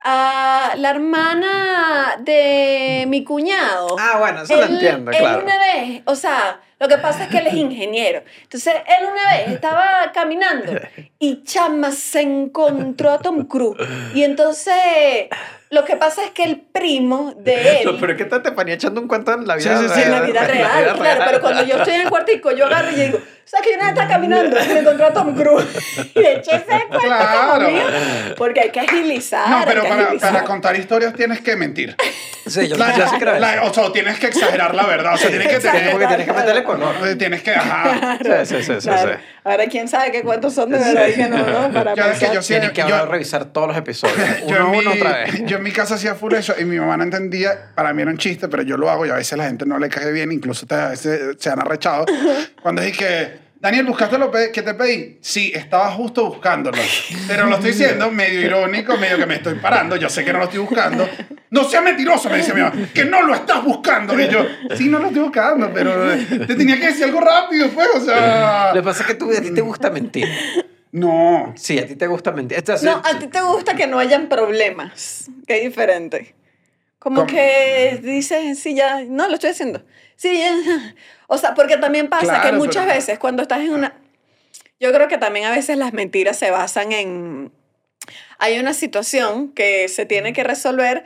a la hermana de mi cuñado. Ah, bueno, eso lo Él- entiendo, él claro. una vez, o sea, lo que pasa es que él es ingeniero. Entonces, él una vez estaba caminando y chama se encontró a Tom Cruise. Y entonces, lo que pasa es que el primo de él... Pero es que te, ponía echando un cuento en la vida Sí, sí, sí, en la vida real, claro, pero cuando yo estoy en el cuartico, yo agarro y digo, ¿sabes que yo vez estaba caminando y me encontré a Tom Cruise? Y eché ese cuento Claro. mío, porque hay que agilizar, No, pero para, agilizar. para contar historias tienes que mentir. Sí, yo, La- yo sí creo la- o sea, tienes que exagerar la verdad. O sea, tienes que tener. porque tienes que meterle color. Tienes que. Ajá. Sí, sí, sí, sí, Claro. sí. Ahora, ¿quién sabe qué cuentos son de verdad y qué no, no? Para Yo, es que pensar. yo sí- Tienes que yo- ahora revisar todos los episodios, yo, uno a en uno mi, otra vez. yo en mi casa hacía full eso y mi mamá no entendía. Para mí era un chiste, pero yo lo hago y a veces la gente no le cae bien, incluso te- a veces se han arrechado. Cuando dije que. Daniel, ¿buscaste lo que te pedí? Sí, estaba justo buscándolo. Pero lo estoy diciendo medio irónico, medio que me estoy parando. Yo sé que no lo estoy buscando. No seas mentiroso, me dice mi mamá. Que no lo estás buscando. Y yo, sí, no lo estoy buscando, pero eh, te tenía que decir algo rápido, pues, o sea. Lo que pasa es que tú, a ti te gusta mentir. No. Sí, a ti te gusta mentir. Esto No, a ti te gusta que no hayan problemas, que es diferente. Como ¿Cómo? que dices, sí, ya, no, lo estoy haciendo. Sí. O sea, porque también pasa que muchas pero- veces cuando estás en una... Yo creo que también a veces las mentiras se basan en... Hay una situación que se tiene que resolver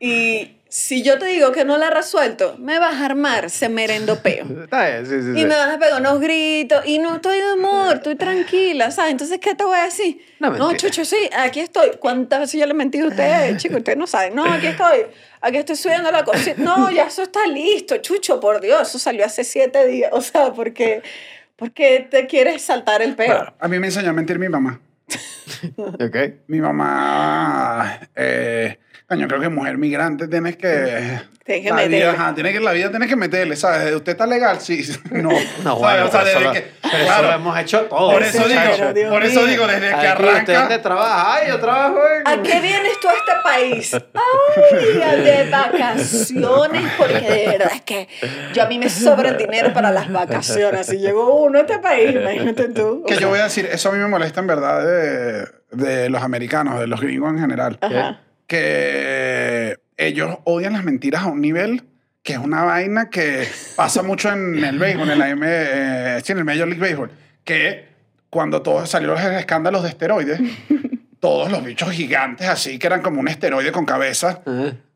y si yo te digo que no la resuelto, me vas a armar se merendopeo. Está bien, sí, sí, sí. Y me vas a pegar unos gritos y no estoy de humor, estoy tranquila, ¿sabes? Entonces, ¿qué te voy a decir? No, No. Chucho, sí, aquí estoy. ¿Cuántas veces yo le he mentido a ustedes, chicos? Ustedes no saben. No, aquí estoy. Aquí estoy subiendo la cocina. No, ya eso está listo, Chucho, por Dios. Eso salió hace siete días. O sea, porque, porque te quieres saltar el pelo. Claro. A mí me enseñó a mentir mi mamá. Ok. Mi mamá, eh, coño, creo que mujer migrante tienes que... Tienes que la meterle. vida, ajá, tienes que, la vida tienes que meterle, ¿sabes? ¿Usted está legal? Sí. No. No, ¿sabes? bueno, O sea, eso, desde lo, que- pero eso claro, lo hemos hecho todos. Por eso digo, Dios por eso mío. digo, desde que Aquí, ¿Usted dónde arranca... trabaja? Ay, yo trabajo en... ¿A qué vienes tú a este país? Ay, a de vacaciones, porque de verdad es que yo a mí me sobra el dinero para las vacaciones. Si llegó uno a este país, imagínate tú. Que yo voy a decir, eso a mí me molesta en verdad de, de los americanos, de los gringos en general. Ajá. Que ellos odian las mentiras a un nivel que es una vaina que pasa mucho en el béisbol, en la M, eh, sí, en el Major League Baseball, que cuando todos salieron los escándalos de esteroides, todos los bichos gigantes así, que eran como un esteroide con cabeza,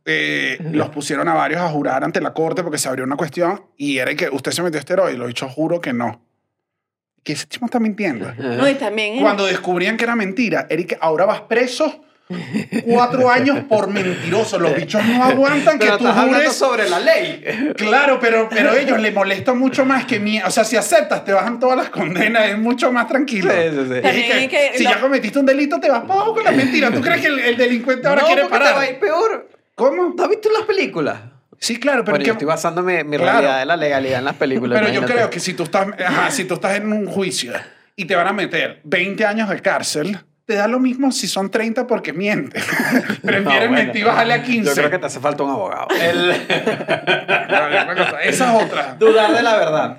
eh, los pusieron a varios a jurar ante la corte porque se abrió una cuestión y era que usted se metió esteroide, los bichos juro que no. Que ese tipo está mintiendo. No, y también. Cuando descubrían que era mentira, Eric, ahora vas preso cuatro años por mentiroso. Los bichos no aguantan que tú estás jures. sobre la ley. Claro, pero, pero a ellos les molesta mucho más que mí. O sea, si aceptas, te bajan todas las condenas. Es mucho más tranquilo. Sí, sí, sí. Que que- si lo- ya cometiste un delito, te vas para abajo con la mentira. ¿Tú crees que el, el delincuente ahora no, quiere porque te parar? va a ir peor. ¿Cómo? ¿No has visto las películas? Sí, claro, pero, Bueno, que- yo estoy basando mi, mi Claro. realidad de la legalidad en las películas. pero yo creo que si tú, estás, ajá, si tú estás en un juicio y te van a meter 20 años de cárcel, te da lo mismo si son 30 porque mientes. Prefieren No, bueno. mentir y bajarle a 15. Yo creo que te hace falta un abogado. El... Esa es otra. Dudar de la verdad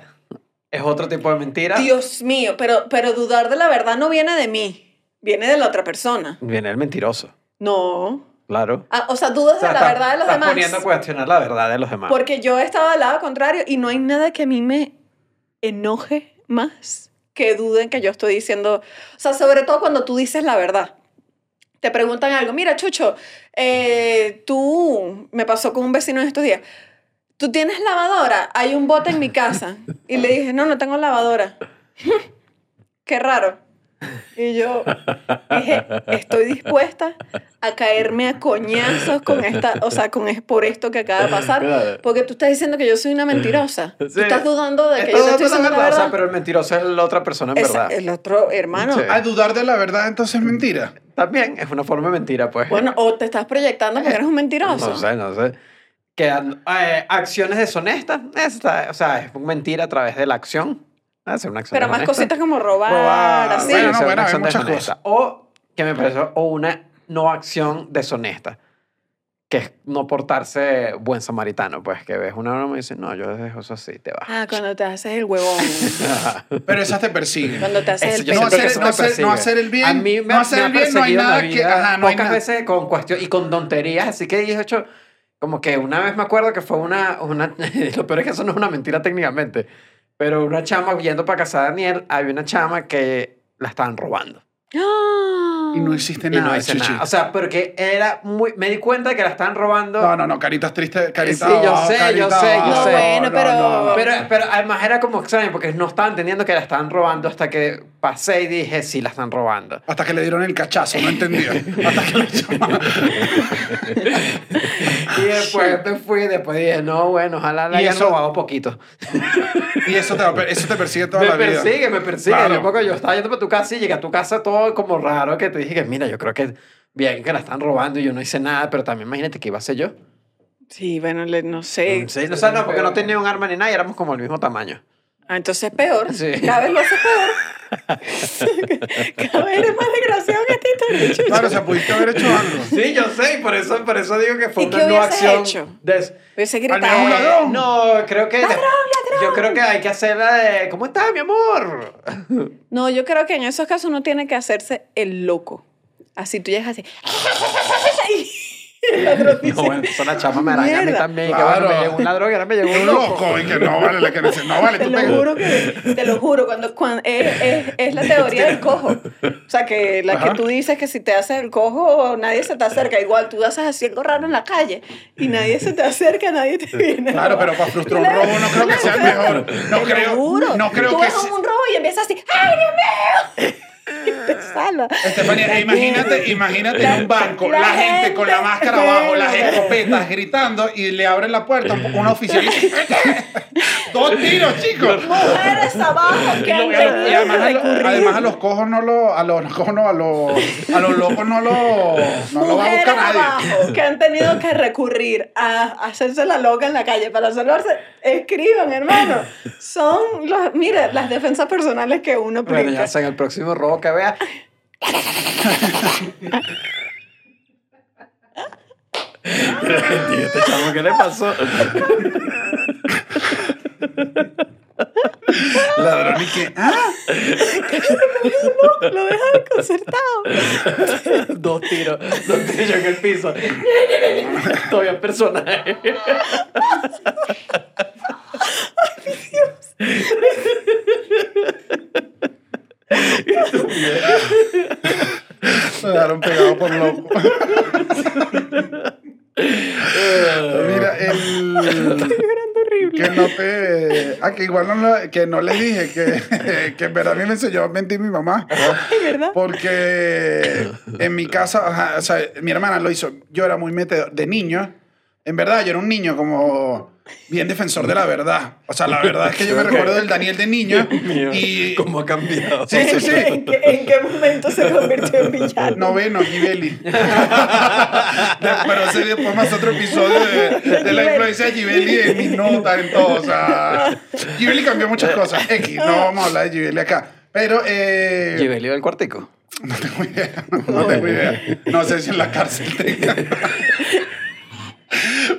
es otro tipo de mentira. Dios mío, pero, pero dudar de la verdad no viene de mí, viene de la otra persona. Viene el mentiroso, No. claro. Ah, o sea, dudas O sea, de la verdad de los estás demás. poniendo a cuestionar la verdad de los demás. Porque yo he estado al lado contrario y no hay nada que a mí me enoje más que duden que yo estoy diciendo. O sea, sobre todo cuando tú dices la verdad. Te preguntan algo, mira, Chucho, eh, tú, me pasó con un vecino en estos días, ¿tú tienes lavadora? Hay un bote en mi casa. Y le dije, no, no tengo lavadora. Qué raro. Y yo dije, estoy dispuesta a caerme a coñazos con esta, o sea, con es por esto que acaba de pasar, Claro. porque tú estás diciendo que yo soy una mentirosa. Tú Sí. estás dudando de que Esto yo te no estoy es diciendo la verdad, pero el mentiroso es la otra persona en Esa- verdad. el otro hermano. Sí. A dudar de la verdad, entonces es mentira. También es una forma de mentira, pues. Bueno, o te estás proyectando porque eres un mentiroso. No sé, no sé. Que eh, acciones deshonestas, esta, o sea, es mentira a través de la acción. Hacer una acción pero más cositas como robar, Robar, así. bueno, no, bueno, hay muchas deshonesta. O que me parece, o una no acción deshonesta. Que es no portarse buen samaritano, pues que ves una broma y dices, no, yo dejo eso así, te vas. Ah, cuando te haces el huevón. Pero esas te persiguen. cuando te haces el yo No hacer- no te hacer- no hacer el bien, A mí me, no hacer me el bien, no hay nada que- ajá, no hay pocas nada. veces con cuestión y con tonterías, así que dije, hecho, como que una vez me acuerdo que fue una, una lo peor es que eso no es una mentira técnicamente, pero una chama yendo para casa de Daniel, había una chama que la estaban robando. ¡Ah! Y no hiciste Y nada, no hice chichi. nada. O sea, porque era muy, me di cuenta de que la estaban robando. No, no, no, caritas tristes, caritas Sí, yo sé, yo sé, yo abajo. sé. bueno, pero- Pero, pero además era como extraño porque no estaba entendiendo que la estaban robando hasta que pasé y dije, sí, la están robando. Hasta que le dieron el cachazo, no entendía. Hasta que le llamaron. Y después me fui, después dije, no, bueno, ojalá la Y hayan eso- robado poquito. Y eso te, va a per- eso te persigue toda Me la vida. persigue, me persigue. Claro. Yo estaba yendo para tu casa y llegué a tu casa todo como raro que te dije que, mira, yo creo que bien que la están robando y yo no hice nada, pero también imagínate que iba a ser yo. Sí, bueno, le- no sé. Sí, o sea, no, porque no tenía un arma ni nada y éramos como el mismo tamaño. Ah, entonces es peor. Sí. Cada vez lo hace peor. Cada vez eres más desgraciado que esta historia. Claro, o sea, pudiste haber hecho algo. Sí, yo sé, y por eso, por eso digo que fue ¿Y una no acción. hecho? des- Hubiese menos un gritado. ladrón. No, creo que. Yo creo que hay que hacer la de. ¿Cómo estás, mi amor? No, yo creo que en esos casos uno tiene que hacerse el loco. Así tú llegas así. El ladrón dice, No, bueno, eso la chama me araña a mí también. Que Claro. bueno, me llegó un ladrón y ahora me llegó Un loco. loco. Y que no vale, la que dice, no vale, Te tú lo pegas. juro que, te lo juro, cuando, cuando es, es, es la teoría del cojo. O sea, que la Ajá. que tú dices que si te haces el cojo, nadie se te acerca. Igual tú haces así algo raro en la calle y nadie se te acerca, nadie te viene. Claro, pero para frustrar un robo no creo que sea el mejor. No Te lo creo, juro. no creo tú que se- un robo y empiezas así, ¡ay, Dios mío! Te salva. Imagínate, imagínate La- en un banco, la la, gente, con la máscara abajo, las bueno. escopetas gritando y le abren la puerta un, un oficial y dice, dos tiros, chicos. Mujeres abajo que han y además, a, lo- recurrir. además a los cojos no lo, a los cojos no, a los, a los locos no lo, no lo va a Mujeres buscar nadie. abajo que han tenido que recurrir a hacerse la loca en la calle para salvarse, escriban, hermano. Son, los, mira, las defensas personales que uno Bueno, aplica. ya sea en el próximo robo que vea. Este chamo, ¿qué le pasó? Ladrón y que, ah, Lo deja desconcertado. dos tiros, dos tiros en el piso. Todavía el personaje. Me dejaron pegado por loco. Mira, el... Que no te... Ah, que igual no, que no les dije que, que en verdad a mí me enseñó a mentir mi mamá. Es verdad. Porque en mi casa, ajá, o sea, mi hermana lo hizo. Yo era muy metedor de niño. En verdad, yo era un niño como bien defensor de la verdad. O sea, la verdad es que yo me recuerdo del Daniel de niño. Y ¿Cómo ha cambiado? Sí, sí, sí. ¿En qué, en qué momento se convirtió en villano? noveno, Gibeli. Pero ese después más otro episodio de, de la influencia de Gibeli en mis notas, en todo. O sea, Gibeli cambió muchas cosas. X, no vamos a hablar de Gibeli acá. Pero... Eh, Gibelio del cuartico. No tengo idea. No tengo idea. No sé si en la cárcel tenga.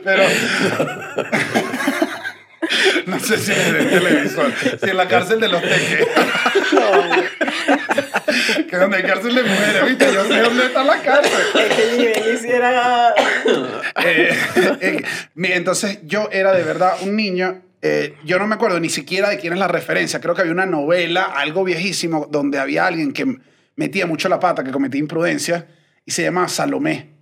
Pero. No sé si en el televisor. Si en la cárcel de los teques. Que donde hay cárcel de mujeres, ¿viste? Yo sé dónde está la cárcel. Es que Gibel hiciera... Eh, eh, entonces yo era de verdad un niño. eh, yo no me acuerdo ni siquiera de quién es la referencia. Creo que había una novela, algo viejísimo, donde había alguien que metía mucho la pata, que cometía imprudencia, y se llamaba Salomé.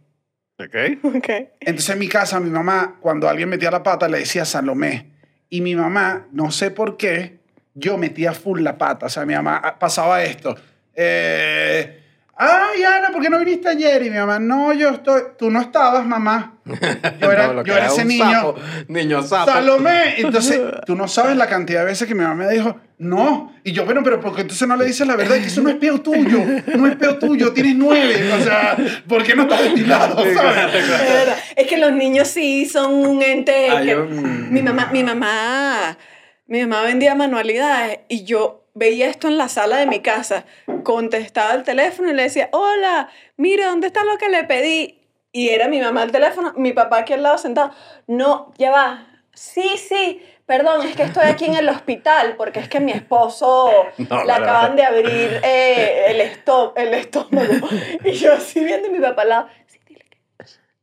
Ok. Ok. Entonces en mi casa, mi mamá, cuando alguien metía la pata, le decía Salomé. Y mi mamá, no sé por qué, yo metía full la pata. O sea, mi mamá ah, pasaba esto. Eh, Ay, Ana, ¿por qué no viniste ayer? Y mi mamá, no, yo estoy. Tú no estabas, mamá. Yo era, No, yo era ese niño. sapo. Niño sapo. Salomé. Entonces, tú no sabes la cantidad de veces que mi mamá me dijo, no. Y yo, bueno, pero porque entonces no le dices la verdad? Que eso no es peo tuyo. No es peo tuyo. Tienes nueve. O sea, ¿por qué no estás destilado? Es que los niños sí son un ente. Hay que- un- Mi mamá, mi mamá, mi mamá vendía manualidades y yo veía esto en la sala de mi casa. Contestaba el teléfono y le decía, hola, mira, ¿dónde está lo que le pedí? Y era mi mamá al teléfono, mi papá aquí al lado sentado. No, ya va. Sí, sí. Perdón, es que estoy aquí en el hospital porque es que mi esposo No, le la acaban de abrir eh, el, esto- el estómago. Y yo así viendo a mi papá al lado. Sí, dile que...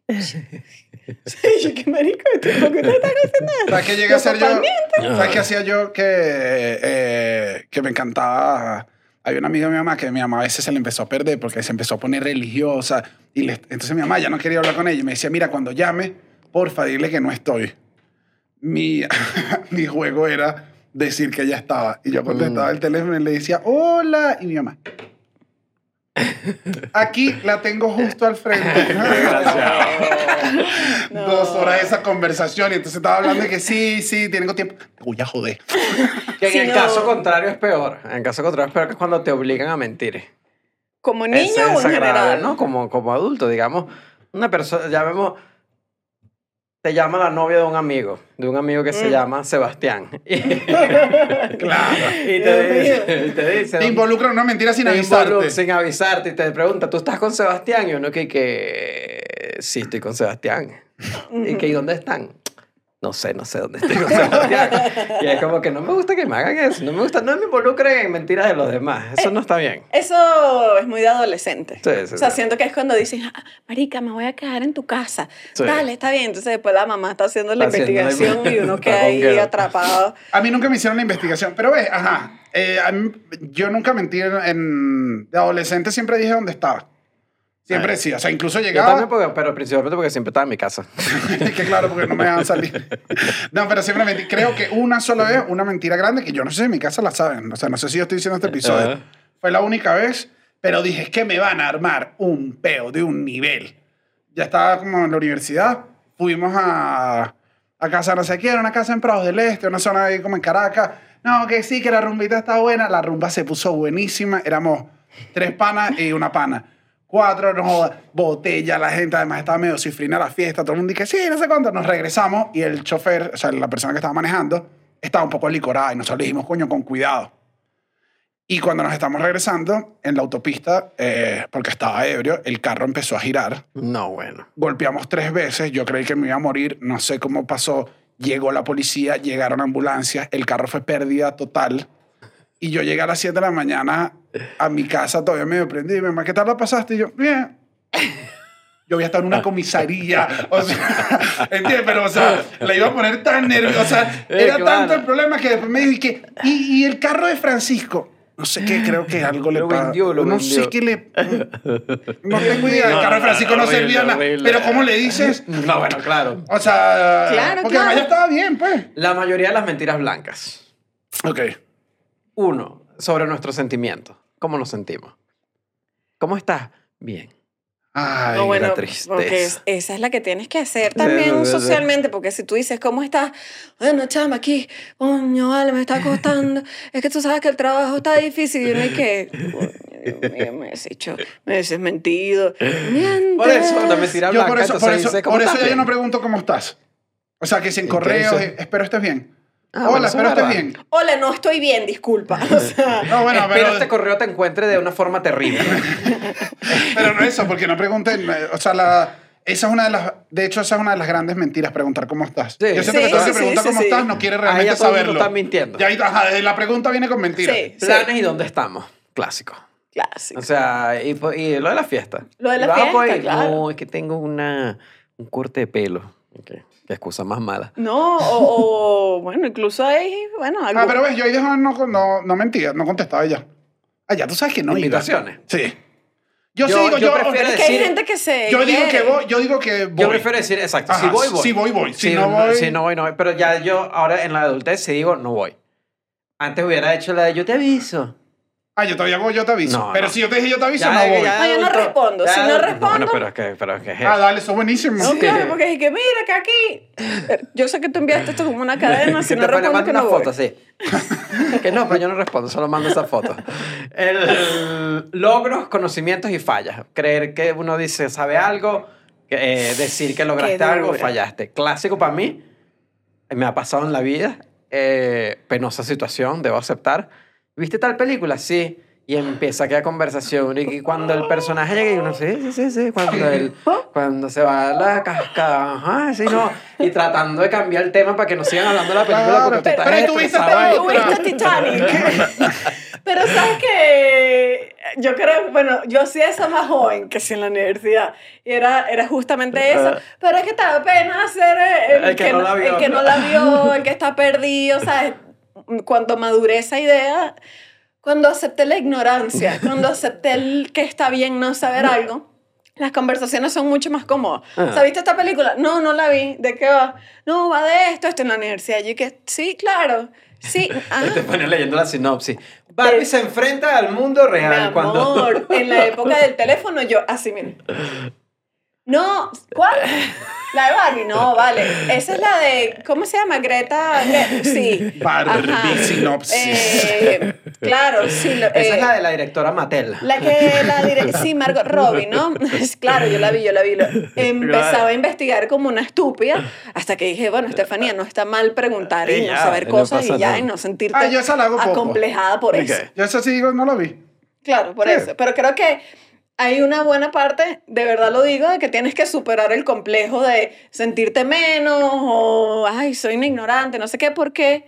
Sí, yo qué marico, ¿por qué usted está haciendo eso? ¿Sabes qué llegué a hacer yo? mienten. ¿Sabes qué hacía yo que, eh, que me encantaba? Hay una amiga de mi mamá que mi mamá a veces se le empezó a perder porque se empezó a poner religiosa. Y le- entonces mi mamá ya no quería hablar con ella. Y me decía, mira, cuando llame, porfa, dile que no estoy. Mi, mi juego era decir que ella estaba. Y yo contestaba el teléfono y le decía, hola. Y mi mamá, aquí la tengo justo al frente. No. Dos horas de esa conversación y entonces estaba hablando de que sí, sí, tengo tiempo. Te voy a joder. Que en Si el no- caso contrario es peor. En el caso contrario es peor que es cuando te obligan a mentir. ¿Como niño o en general? ¿no? Como, como adulto, digamos. Una persona, ya vemos, te llama la novia de un amigo, de un amigo que se Mm. llama Sebastián. Claro. y te dice, y te dice Te involucra en una mentira sin te avisarte. sin avisarte y te pregunta, ¿tú estás con Sebastián? Y uno que, que sí, estoy con Sebastián. ¿Y que, ¿y dónde están? No sé, no sé dónde estoy con y es como que no me gusta que me hagan eso, no me gusta, no me involucren en mentiras de los demás, eso no está bien. Eso es muy de adolescente. Sí, sí, o sea, sí. siento que es cuando dicen, "Ah, marica, me voy a quedar en tu casa. Sí. Dale, está bien. Entonces después la mamá está haciendo la Haciendo la investigación y uno Está queda ahí atrapado. A mí nunca me hicieron la investigación, pero ve, ajá. eh, a mí- yo nunca mentí en, en- De adolescente siempre dije dónde estaba. Siempre decía. O sea, incluso Yo llegaba. también, porque- pero principalmente porque siempre estaba en mi casa. que claro, porque no me dejan salir. No, pero siempre mentí. Creo que una sola vez, una mentira grande, que yo no sé si en mi casa la saben. O sea, no sé si yo estoy diciendo este episodio. Ajá. Fue la única vez, pero dije, es que me van a armar un peo de un nivel. Ya estaba como en la universidad. Fuimos a, a casa no sé quién, una casa en Prados del Este, una zona ahí como en Caracas. No, que sí, que la rumbita está buena. La rumba se puso buenísima. Éramos tres panas y una pana. Cuatro, no jodas, botella, la gente además estaba medio cifrina la fiesta, todo el mundo dice, sí, no sé cuánto. Nos regresamos y el chofer, o sea, la persona que estaba manejando, estaba un poco licorada y nosotros le dijimos, coño, con cuidado. Y cuando nos estamos regresando en la autopista, eh, porque estaba ebrio, el carro empezó a girar. No, bueno. Golpeamos tres veces, yo creí que me iba a morir, no sé cómo pasó. Llegó la policía, llegaron ambulancias, el carro fue pérdida total. Y yo llegué a las 7 de la mañana a mi casa, todavía medio prendido. Y mi mamá, ¿qué tal la pasaste? Y yo, bien. Yo había estado en una comisaría, o sea, ¿entiendes? Pero, o sea, la iba a poner tan nerviosa. O sea, Eh, era claro. tanto el problema que después me dijo, ¿y, qué? ¿Y, y el carro de Francisco? No sé qué, creo que algo le lo No vendió. sé qué le... No tengo idea. El carro de Francisco no Horrible, servía nada. Pero ¿cómo le dices? No, bueno, claro. O sea, Claro, porque claro. estaba bien, pues. La mayoría de las mentiras blancas. Ok. Uno, sobre nuestros sentimientos. ¿Cómo nos sentimos? ¿Cómo estás? Bien. Ay, No, bueno, la tristeza. porque esa es la que tienes que hacer también sí, sí. socialmente, porque si tú dices, ¿cómo estás? Bueno, chama, aquí, coño, vale, me está costando, es que tú sabes que el trabajo está difícil, y uno es que, Dios mío, me has hecho, me has mentido, mientes. Por eso, la mentira yo por eso, por eso, dice, ¿cómo por eso ya yo no pregunto cómo estás. O sea, que si en ¿Y qué correo, dice? eh, espero estés bien. Ah, Hola, espero es estés bien. Hola, no estoy bien, disculpa. O sea, No, bueno, Espero pero, este correo te encuentre de una forma terrible. pero no eso, porque no pregunten. eh, O sea, la, esa es una de las. De hecho, esa es una de las grandes mentiras, preguntar cómo estás. Sí. Yo siento Sí, que todo el que sí, pregunta sí, cómo sí. estás no quiere Ahí realmente ya todo el mundo saberlo. está mintiendo. Ya ahí, ajá, la pregunta viene con mentiras. Sí. Planes y dónde estamos. Clásico. clásico. O sea, y, po- y lo de la fiesta. Lo de la ¿Vas a fiesta, poder? claro. No, es que tengo una, un corte de pelo. Ok, Qué excusa más mala. No, o, o, bueno, incluso hay, bueno, algo. Ah, pero ves, yo ahí dejaba, no, no, no mentía, no contestaba ella. Ah, ya tú sabes que no iba. Invitaciones. Sí. Yo, Yo- sí digo, yo yo, prefiero es que hay decir- gente que se. yo digo que voy, yo digo que voy. Yo prefiero decir, exacto, si Ajá, voy, voy. si voy, voy. Si Si no voy- Si no voy, no voy. Pero ya yo, ahora en la adultez, si digo, no voy. Antes hubiera hecho la de yo te aviso. Ah, yo todavía voy, yo te aviso. No, pero no. si yo te dije yo te aviso, Ya, no voy. ya No, yo no respondo. ya Si no respondo- Bueno, pero es que, pero es que es Ah, dale, eso es buenísimo. No, Sí. claro, porque es que mira que aquí. Yo sé que tú enviaste esto como una cadena, si no respondo que una no voy. foto, sí. que no, pero yo no respondo, solo mando esa foto. El, logros, conocimientos y fallas. Creer que uno dice, sabe algo, eh, decir que lograste algo, fallaste. Clásico para mí, me ha pasado en la vida, eh, penosa situación, debo aceptar. ¿Viste tal película? Sí. Y empieza aquella conversación. Y cuando el personaje llega y uno, sí, sí, sí, sí. Cuando, el, cuando se va a la cascada, ajá, sí, no. Y tratando de cambiar el tema para que no sigan hablando de la película Claro, porque tú pero- estás pero tú viste estresado Pero tuviste Titanic. Pero sabes que yo creo, bueno, yo sí eso más joven que si en la universidad. Y era, era justamente eso. Pero es que te da pena ser el, El que no la vio. el que no la vio, el que está perdido, ¿sabes? Cuando maduré esa idea, cuando acepté la ignorancia, cuando acepté el que está bien no saber algo. Las conversaciones son mucho más cómodas. ¿Sabes ¿Viste esta película? No, no la vi. ¿De qué va? No, va de esto, esto en la universidad. Yo que sí, claro. Sí. ah. Te pones leyendo la sinopsis. Barbie se enfrenta al mundo Mi real amor, cuando... en la época del teléfono yo así, mira. No, ¿cuál? La de Barbie, no, vale. Esa es la de, ¿cómo se llama? Greta, Gre- sí. Barbie sinopsis. Eh, claro, sí. lo- Esa eh, es la de la directora Mattel. la que la dire- sí, Margot Robbie, ¿no? Es claro, yo la vi, yo la vi. Lo- Empezaba a investigar como una estúpida hasta que dije, bueno, Estefanía, no está mal preguntar y Y no saber cosas y ya, nada. y no sentirte Ah, yo esa la hago poco. acomplejada por eso. Yo eso sí digo, no lo vi. Claro, por Sí. eso. Pero creo que hay una buena parte, de verdad lo digo, de que tienes que superar el complejo de sentirte menos o, ay, soy una ignorante, no sé qué, porque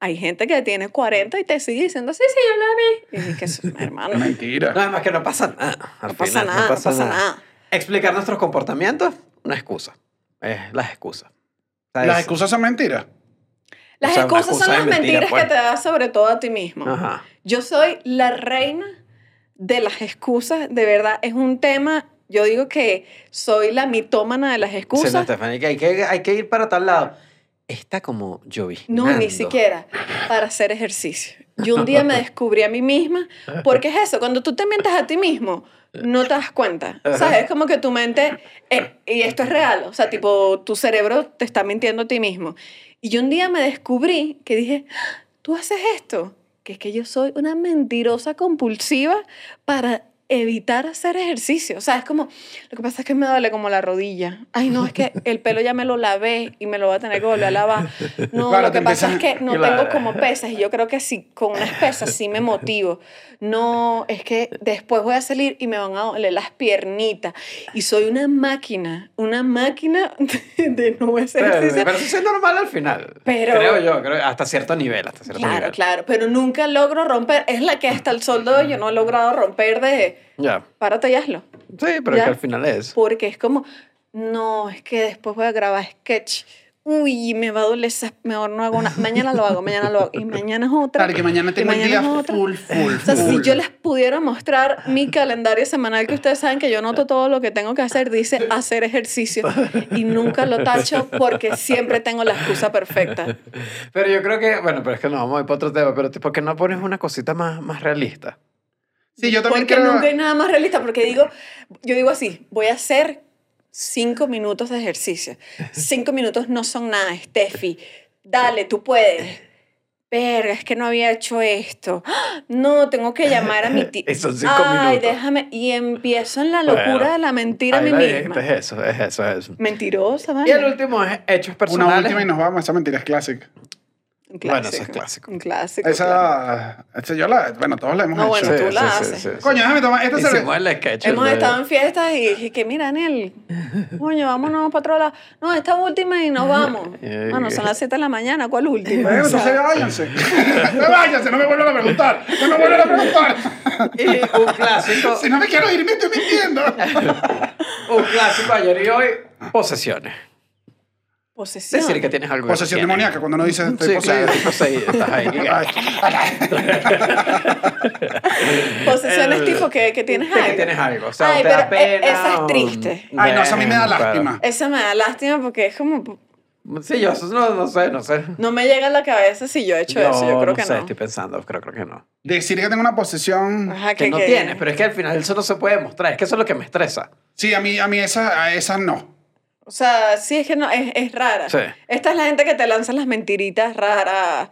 hay gente que tiene 40 y te sigue diciendo, sí, sí, yo la vi. Y es que, hermano, no Mentira. No, además que no pasa nada. al pasa final, nada, no pasa nada. Explicar nuestros comportamientos, una excusa. Es las excusas. O sea, Las es- excusas son mentiras. Las O sea, excusas son excusa las mentira, mentiras pues. que te das sobre todo a ti mismo. Ajá. Yo soy la reina de las excusas, de verdad, es un tema, yo digo que soy la mitómana de las Sí, no, excusas. Stephanie, que hay, que hay que ir para tal lado. Está como lloviznando. No, ni siquiera para hacer ejercicio. Yo un día me descubrí a mí misma, porque es eso, cuando tú te mientes a ti mismo, no te das cuenta. ¿Sabes? Es como que tu mente, eh, y esto es real, o sea, tipo, tu cerebro te está mintiendo a ti mismo. Y yo un día me descubrí que dije, "Ah, tú haces esto, que es que yo soy una mentirosa compulsiva para evitar hacer ejercicio. O sea, es como, lo que pasa es que me duele como la rodilla. Ay, no, es que el pelo ya me lo lavé y me lo voy a tener que volver a lavar. No, Claro, lo que pasa es que no Claro. tengo como pesas y yo creo que sí, con unas pesas sí me motivo. No, es que después voy a salir y me van a doler las piernitas. Y soy una máquina, una máquina de, no hacer Pero, ejercicio. pero eso es normal al final. Pero- Creo yo, creo, hasta cierto nivel. Hasta cierto Claro, nivel. claro, pero nunca logro romper. Es la que hasta el sol de hoy yo no he logrado romper de Ya. párate y hazlo. Sí, pero es Ya. que al final es. Porque es como, no, es que después voy a grabar sketch. Uy, me va a doler, esa- mejor no hago nada. Mañana lo hago, mañana lo hago. Y mañana es otra. Claro, que mañana y tengo el día full, full, O sea, si full. yo les pudiera mostrar mi calendario semanal, que ustedes saben que yo noto todo lo que tengo que hacer, dice hacer ejercicio. Y nunca lo tacho porque siempre tengo la excusa perfecta. Pero yo creo que, bueno, pero es que no vamos a ir para otro tema, pero ¿por qué no pones una cosita más, más realista? Sí, yo también Porque creo... nunca hay nada más realista, porque digo, yo digo así, voy a hacer cinco minutos de ejercicio. Cinco minutos no son nada, Steffi. Dale, tú puedes. Verga, es que no había hecho esto. ¡Ah! No, tengo que llamar a mi tía. Son cinco Ay, minutos. déjame. Y empiezo en la locura Bueno, de la mentira a mí misma. dijiste, es eso, es eso, es eso. Mentirosa, Y el ¿vale? último es hechos Una personales. última y nos vamos. Esa mentira es clásica. Un Bueno, clásico. eso es clásico. Un clásico. claro. Esa... esa yo la... Bueno, todos la hemos No, hecho. bueno, tú la haces. Coño, déjame tomar esta Hicimos cerveza. el sketch. Hemos estado en fiestas y dije que, mira, Daniel, coño, vámonos para otro lado. No, esta última y nos vamos. Bueno, son las 7 de la mañana, ¿cuál última? Bueno, entonces váyanse. váyanse, no me vuelvan a preguntar. No me vuelvan a preguntar. Y un clásico, Si no me quiero ir, me estoy mintiendo. un clásico ayer y hoy, posesiones. Posesión. Decir que tienes algo que Posesión no tienes. demoníaca, cuando uno dice estoy Sí, poseído. claro, estoy poseído, estás ahí. Posesión es tipo que, que tienes de que algo. tienes algo, o sea, Ay, te da pero, eh, pena esa es o- triste. Ay, no, eso a mí me da lástima. Esa me da lástima porque es como... Sí, yo eso no, no sé, no sé. No me llega a la cabeza si yo he hecho eso. Yo creo no que sé, no. estoy pensando, creo, creo que no. Decir que tengo una posesión. Ajá, Que no tienes, pero es que al final eso no se puede mostrar, es que eso es lo que me estresa. Sí, a mí, a mí esa, a esa no. O sea, sí, es que no, es, es rara. Sí. Esta es la gente que te lanza las mentiritas raras.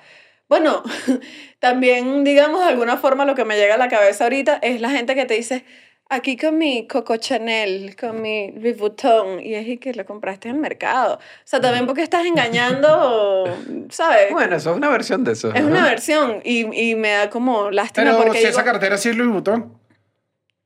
Bueno, también, digamos, de alguna forma lo que me llega a la cabeza ahorita es la gente que te dice, aquí con mi Coco Chanel, con mi Louis Vuitton, y es y que lo compraste en el mercado. O sea, también porque estás engañando, ¿sabes? Bueno, eso es una versión de eso. es ¿no? una versión y, y me da como lástima Pero porque si digo, esa cartera sí es Louis Vuitton.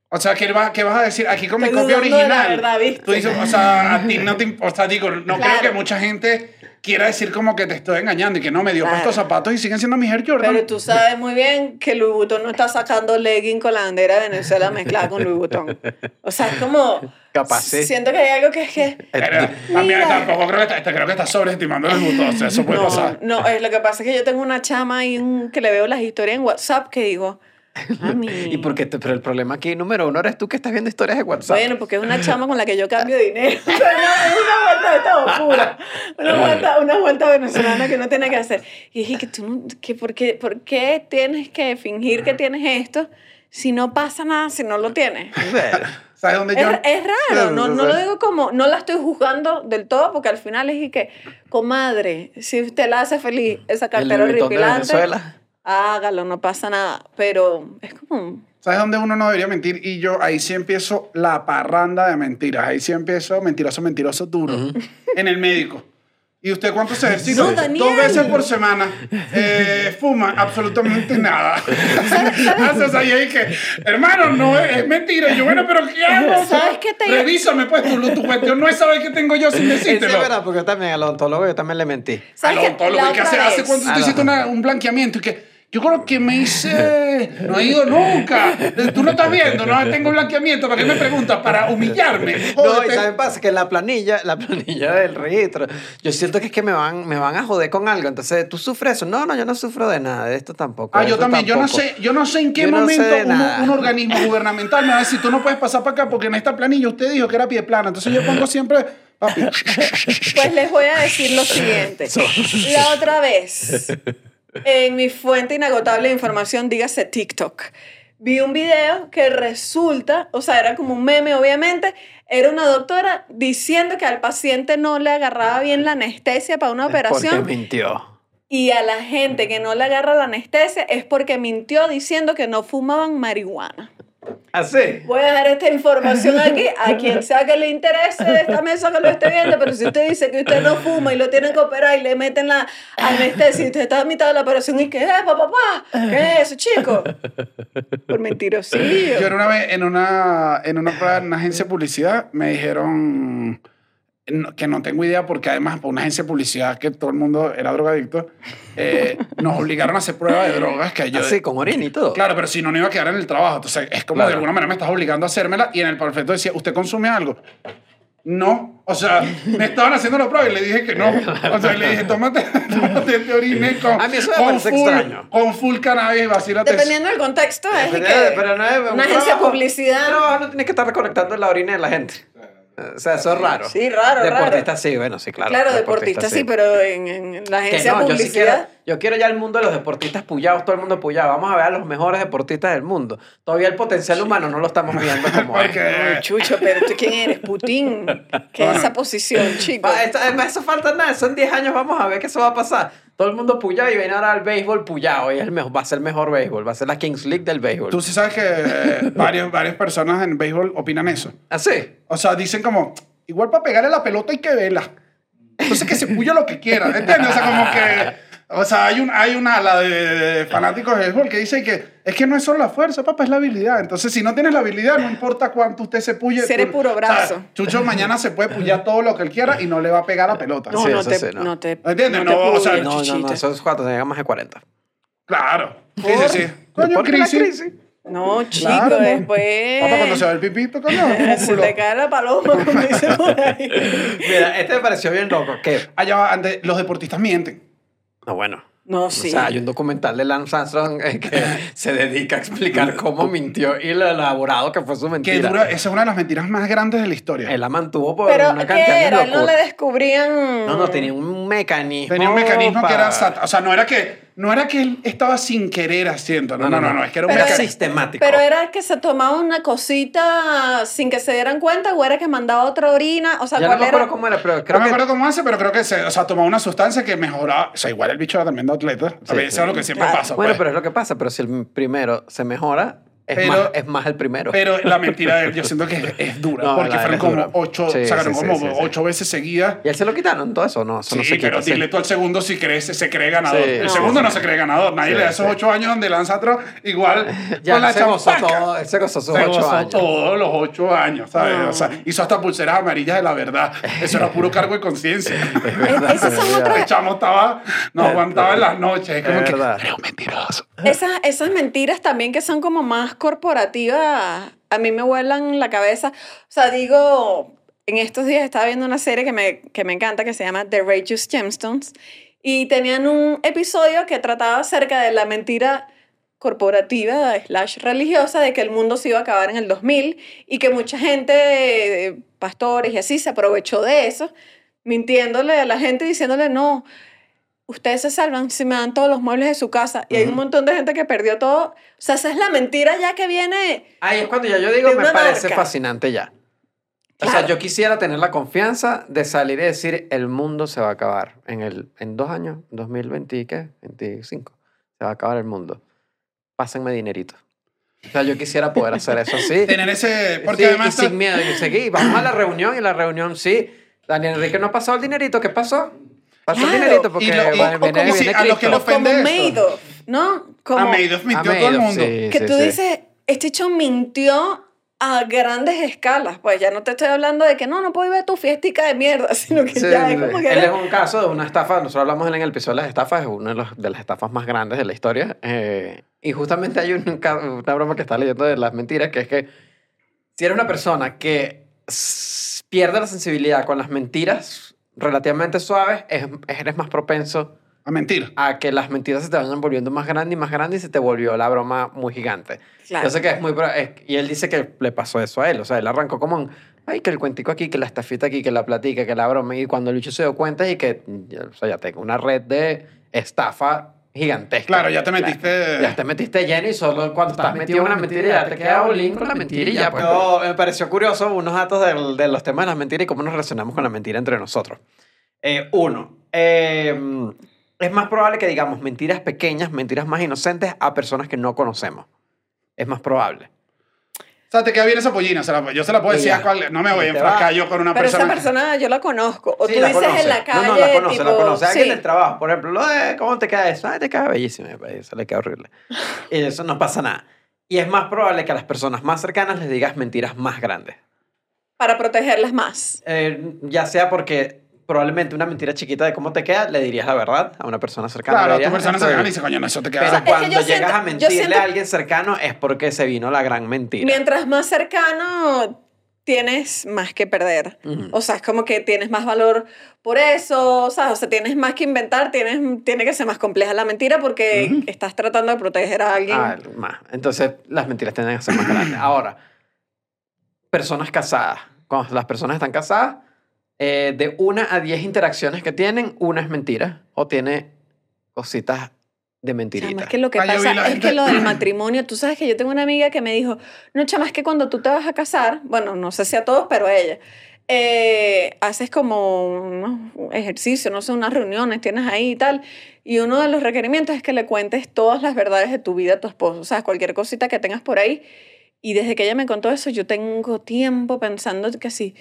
O sea, ¿qué, va- qué vas a decir? Aquí con mi Estoy copia dudando de la original. verdad, ¿viste? Tú dices, o sea, a ti no te O sea, digo, no Claro. creo que mucha gente quiera decir como que te estoy engañando y que no me dio Claro. estos zapatos y siguen siendo mis Air Jordan. Pero tú sabes muy bien que Louis Vuitton no está sacando legging con la bandera de Venezuela mezclada con Louis Vuitton. O sea, es como... Capaz, sí. Siento que hay algo que es que... Pero Mira. tampoco creo que, está, creo que está sobreestimando el Vuitton. O sea, eso puede No, pasar. no, es lo que pasa es que yo tengo una chama y un, que le veo las historias en WhatsApp que digo. ¿Y por qué te- pero el problema aquí, número uno, eres tú que estás viendo historias de WhatsApp. Bueno, porque es una chama con la que yo cambio dinero. O sea, no, es una vuelta de esta locura. Una vuelta, una vuelta venezolana que no tiene que hacer. Y dije que tú que por, qué, ¿por qué tienes que fingir que tienes esto si no pasa nada, si no lo tienes? ¿Sabes dónde Es, yo...? es raro, no, no lo digo como, no la estoy juzgando del todo, porque al final es y que, comadre, si usted la hace feliz, esa cartera de horripilante, Venezuela. Hágalo, no pasa nada. Pero es como, ¿Sabes dónde uno no debería mentir? Y yo ahí sí empiezo la parranda de mentiras. Ahí sí empiezo mentiroso, mentiroso duro. En el médico. ¿Y usted cuántos ejercicios? No, Daniel. Dos veces por semana. Eh, fuma absolutamente nada. Y ahí que, hermano, no es, es mentira. Y yo, bueno, pero ¿qué hago? ¿Sabes qué te- Revísame, pues, tu, tu cuestión no es saber qué tengo yo sin Sí, sí, es decírtelo. verdad, porque yo también al odontólogo yo también le mentí. ¿Sabes Al qué? odontólogo, ¿y qué hace, hace cuánto Ah, hiciste no. una- un blanqueamiento? Y que yo creo que me hice. No he ido nunca. Tú no estás viendo, no tengo blanqueamiento. ¿Para qué me preguntas? Para humillarme. No, y. ¿saben pasa? Que la planilla, la planilla del registro, yo siento que es que me van, me van a joder con algo. Entonces, ¿tú sufres eso? No, no, yo no sufro de nada, de esto tampoco. Ah, yo también. Yo no sé, yo no sé en qué Yo no sé momento un organismo gubernamental me va a decir, tú no puedes pasar para acá porque en esta planilla usted dijo que era pie plana. Entonces yo pongo siempre, papi, Pues les voy a decir lo siguiente. La otra vez, en mi fuente inagotable de información, dígase TikTok, vi un video que resulta, o sea, era como un meme, obviamente, era una doctora diciendo que al paciente no le agarraba bien la anestesia para una Es Porque operación mintió. y a la gente que no le agarra la anestesia es porque mintió diciendo que no fumaban marihuana. ¿Así? Voy a dejar esta información aquí a quien sea que le interese de esta mesa que lo esté viendo, pero si usted dice que usted no fuma y lo tienen que operar y le meten la anestesia y usted está a mitad de la operación y que es, papá, papá, ¿qué es eso, chico? Por mentirosillo. Yo era una vez en una, en una, en una agencia de publicidad, me dijeron que no tengo idea porque además por una agencia de publicidad que todo el mundo era drogadicto, eh, nos obligaron a hacer pruebas de drogas que yo... Así, con orina y todo. Claro, pero si no, no iba a quedar en el trabajo. Entonces, es como Claro. de alguna manera me estás obligando a hacérmela y en el perfecto decía, ¿usted consume algo? No, o sea, me estaban haciendo la prueba y le dije que no. O sea, le dije, tómate, tómate este orine con, A mí eso me con, full, extraño. con full cannabis, vacílate. eso. Dependiendo del contexto, es Pero, que pero no es un una agencia de publicidad. trabajo no tienes que estar recolectando la orina de la gente. O sea, eso es raro. Sí, raro, raro. Deportista sí, bueno, sí, claro. Claro, deportista sí, pero en, en la agencia no, de yo sí publicidad. quiero, yo quiero ya el mundo de los deportistas puyados, todo el mundo puyado. Vamos a ver a los mejores deportistas del mundo. Todavía el potencial humano no lo estamos viendo como es. Porque Chucho, pero tú quién eres, Putin. ¿Qué es esa posición, chico? Además, eso falta nada, son 10 años, vamos a ver qué eso va a pasar. Todo el mundo puyado y viene ahora al béisbol puyado. Y es el mejor, va a ser el mejor béisbol, va a ser la Kings League del béisbol. tú sí sabes que eh, varios, varias personas en béisbol opinan eso. ¿Así? O sea, dicen como, igual para pegarle la pelota hay que verla. Entonces que se puya lo que quiera, ¿entiendes? O sea, como que... O sea, hay, un, hay una ala de, de fanáticos de béisbol que dice que es que no es solo la fuerza, papá, es la habilidad. Entonces, si no tienes la habilidad, no importa cuánto usted se puye. Si eres tú- puro o sea, brazo. Chucho mañana se puede puyar todo lo que él quiera y no le va a pegar la pelota. No, Sí, no, te, sí, no. no. te. ¿Entiendes? te No, o sea, No, no, no, esos cuatro tenían más de 40. Claro. Sí, ¿Por? sí, sí. Coño, ¿Por qué la crisis. crisis? No, chico, después. Papá, cuando se va el pipito, coño, Se te cae la paloma, como dicen por ahí. Mira, este me pareció bien loco. Que, Allá va, antes, los deportistas mienten. No, bueno. No, sí. O sea, hay un documental de Lance Armstrong eh, que se dedica a explicar cómo mintió y lo elaborado que fue su Que mentira. dura, esa es una de las mentiras más grandes de la historia. Él la mantuvo por Pero, una ¿qué cantidad de era? No locura. le descubrían. No, no, tenía un mecanismo. Tenía un mecanismo que era O sea, no era que, no era que él estaba sin querer haciendo. No, no, no, no, es que era un mecanismo. sistemático. Pero era que se tomaba una cosita sin que se dieran cuenta o era que mandaba otra orina. O sea, ya no ¿cuál me era? acuerdo cómo era, pero No creo me que... acuerdo cómo hace, pero creo que se, o sea, tomaba una sustancia que mejoraba. O sea, igual el bicho era tremendo atleta. A Sí, ver, eso sí. es lo que siempre Claro. pasa. Bueno, pues. pero es lo que pasa, pero si el primero se mejora, es, Pero- más, es más el primero. Pero la mentira de él, yo siento que es, dura. No, porque fueron como dura. ocho, Sí, sacaron sí, como sí, sí. ocho veces seguidas. ¿Y él se lo quitaron todo eso? No, eso no sí, se quita. pero sí. dile tú al segundo si crees, se cree ganador. Sí. el No. segundo no se cree ganador. Nadie Sí, le da esos sí. ocho años donde lanza otro igual Ya con la se gozó todo, él se gozó sus Se ocho gozó años. todos los ocho años, ¿sabes? No. O sea, hizo hasta pulseras amarillas de la verdad. Eso era puro cargo de conciencia. Es- Esas son otras. El chamo estaba, no aguantaba en las noches. Es como que, un mentiroso. Esas, esas mentiras también que son como más corporativas, a mí me vuelan la cabeza. O sea, digo, en estos días estaba viendo una serie que me, que me encanta que se llama The Righteous Gemstones y tenían un episodio que trataba acerca de la mentira corporativa slash religiosa de que el mundo se iba a acabar en el 2000 y que mucha gente, eh, pastores y así, se aprovechó de eso, mintiéndole a la gente diciéndole no, ustedes se salvan si me dan todos los muebles de su casa. Y hay un montón de gente que perdió todo. O sea, esa es la mentira ya que viene. Ahí es cuando ya yo digo, me parece marca. fascinante ya. O sea, Claro. yo quisiera tener la confianza de salir y decir, el mundo se va a acabar. En, el, en dos años, 2020, ¿qué? 25. Se va a acabar el mundo. Pásenme dinerito. O sea, yo quisiera poder hacer eso así. Tener ese. Porque Sí, además. y sin miedo. Y seguí, vamos a la reunión y la reunión sí. Daniel Enrique no ha pasado el dinerito, ¿qué pasó? Pasó Claro. dinerito porque Y lo- y- viene, o como viene si a los que lo ofende Como. Madoff, ¿no? Como A Madoff mintió A a todo el mundo. sí, que sí, tú sí. dices, este hecho mintió a grandes escalas. Pues ya no te estoy hablando de que no, no puedo ir a tu fiestica de mierda, sino que Sí, ya sí, es sí. como que... Él es un caso de una estafa, nosotros hablamos en el episodio de las estafas, es una de, los- de las estafas más grandes de la historia. eh, y justamente hay un una broma que está leyendo de las mentiras, que es que si eres una persona que pierde la sensibilidad con las mentiras relativamente suaves, es- eres más propenso A mentir. a que las mentiras se te vayan volviendo más grandes y más grandes y se te volvió la broma muy gigante. Claro. Yo sé que es muy... es- y él dice que le pasó eso a él. O sea, él arrancó como un... Ay, que el cuentico aquí, que la estafita aquí, que la platica, que la broma. Y cuando Lucho se dio cuenta y que... ya- O sea, ya tengo una red de estafa gigantesca. Claro, ya te metiste. Ya te metiste lleno y solo cuando estás metido en una mentira ya te queda link con la mentira y ya. Pues, No, me pareció curioso unos datos del- de los temas de las mentiras y cómo nos relacionamos con la mentira entre nosotros. Eh, uno, eh, es más probable que digamos mentiras pequeñas, mentiras más inocentes a personas que no conocemos. Es más probable. O sea, te queda bien esa pollina. se la- yo se la puedo Y decir a cual. No me voy a enfrascar yo con una Pero persona. esa persona yo la conozco. O Sí, tú la dices conoce. en la calle, No, no, la conoce, la tipo, conoce. Alguien sí. del trabajo, por ejemplo, lo de, ¿cómo te queda eso? Ay, te queda bellísimo. Y Eso le queda horrible. Y eso no pasa nada. Y es más probable que a las personas más cercanas les digas mentiras más grandes. Para protegerlas más. Eh, ya sea porque probablemente una mentira chiquita de cómo te queda, le dirías la verdad a una persona cercana. Claro, a tu persona "Esto cercana es". dice, coño, no, eso te Pero queda. es que cuando yo llegas siento- a mentirle siento- a alguien cercano es porque se vino la gran mentira. Mientras más cercano, tienes más que perder. Ujú. O sea, es como que tienes más valor por eso, o sea, o sea tienes más que inventar, tienes, tiene que ser más compleja la mentira porque estás tratando de proteger a alguien. Ah, más. Entonces, las mentiras tienden a ser más grandes. Ahora, personas casadas. Cuando las personas están casadas, eh, de una a diez interacciones que tienen, una es mentira o tiene cositas de Chama, mentiritas. es que lo que Ah, pasa es gente- que lo del matrimonio, tú sabes que yo tengo una amiga que me dijo, no, chama, es que cuando tú te vas a casar, bueno, no sé si a todos, pero a ella, eh, haces como unos ejercicios, no sé, unas reuniones, tienes ahí y tal, y uno de los requerimientos es que le cuentes todas las verdades de tu vida a tu esposo, o sea, cualquier cosita que tengas por ahí. Y desde que ella me contó eso, yo tengo tiempo pensando que así,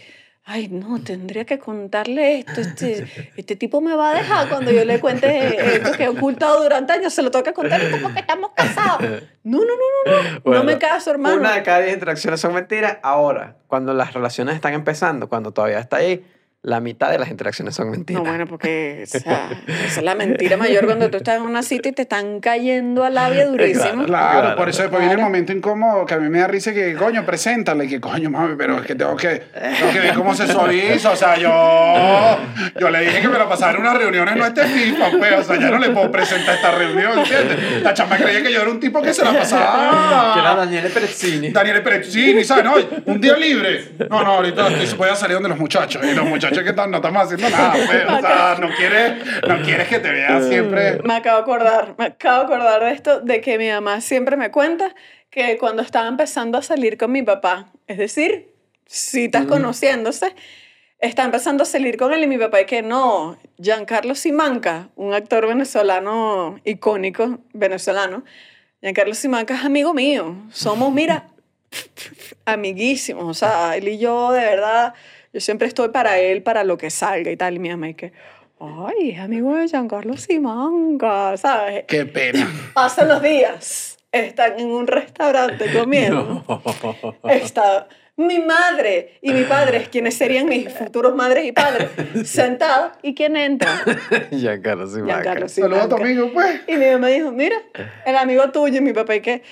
ay, no, tendría que contarle esto, este, este tipo me va a dejar cuando yo le cuente esto que he ocultado durante años, se lo tengo que contar esto porque estamos casados. No, no, no, no, no, Bueno, no me caso, hermano. Una de cada diez interacciones son mentiras. Ahora, cuando las relaciones están empezando, cuando todavía está ahí, la mitad de las interacciones son mentiras. No, bueno, porque o sea, esa es la mentira mayor cuando tú estás en una cita y te están cayendo al labio durísimo. Claro, Claro. por eso después viene el Claro. momento incómodo que a mí me da risa que, coño, preséntale, que coño, mami, pero es que tengo que, tengo que ver cómo se suaviza, o sea, yo, yo le dije que me lo pasara en unas reuniones, no este FIFA, pues, o sea, ya no le puedo presentar esta reunión, ¿entiendes? La chama creía que yo era un tipo que se la Que era pasaba... Daniele Perezzini. Daniel Perezzini, ¿sabes? No, un día libre. No, no, ahorita voy a salir donde los muchachos. Y los muchachos que están, no estamos haciendo nada, pues. O sea, no quieres, no quieres que te veas siempre... Me acabo de acordar, me acabo de acordar de esto, de que mi mamá siempre me cuenta que cuando estaba empezando a salir con mi papá, es decir, citas conociéndose, está empezando a salir con él y mi papá y que no, Giancarlo Simanca, un actor venezolano icónico venezolano, Giancarlo Simanca es amigo mío, somos, mira, amiguísimos, o sea, él y yo de verdad, yo siempre estoy para él, para lo que salga y tal, y mi mamá y que, ay, es amigo de Giancarlo Simanca, ¿sabes? Qué pena. Pasan los días, están en un restaurante comiendo, está mi madre y mi padre, quienes serían mis futuros madres y padres, sentados, ¿y quién entra? Giancarlo Simaca. Giancarlo Saludos a tu amigo, pues. Y mi mamá dijo, mira, el amigo tuyo y mi papá y que,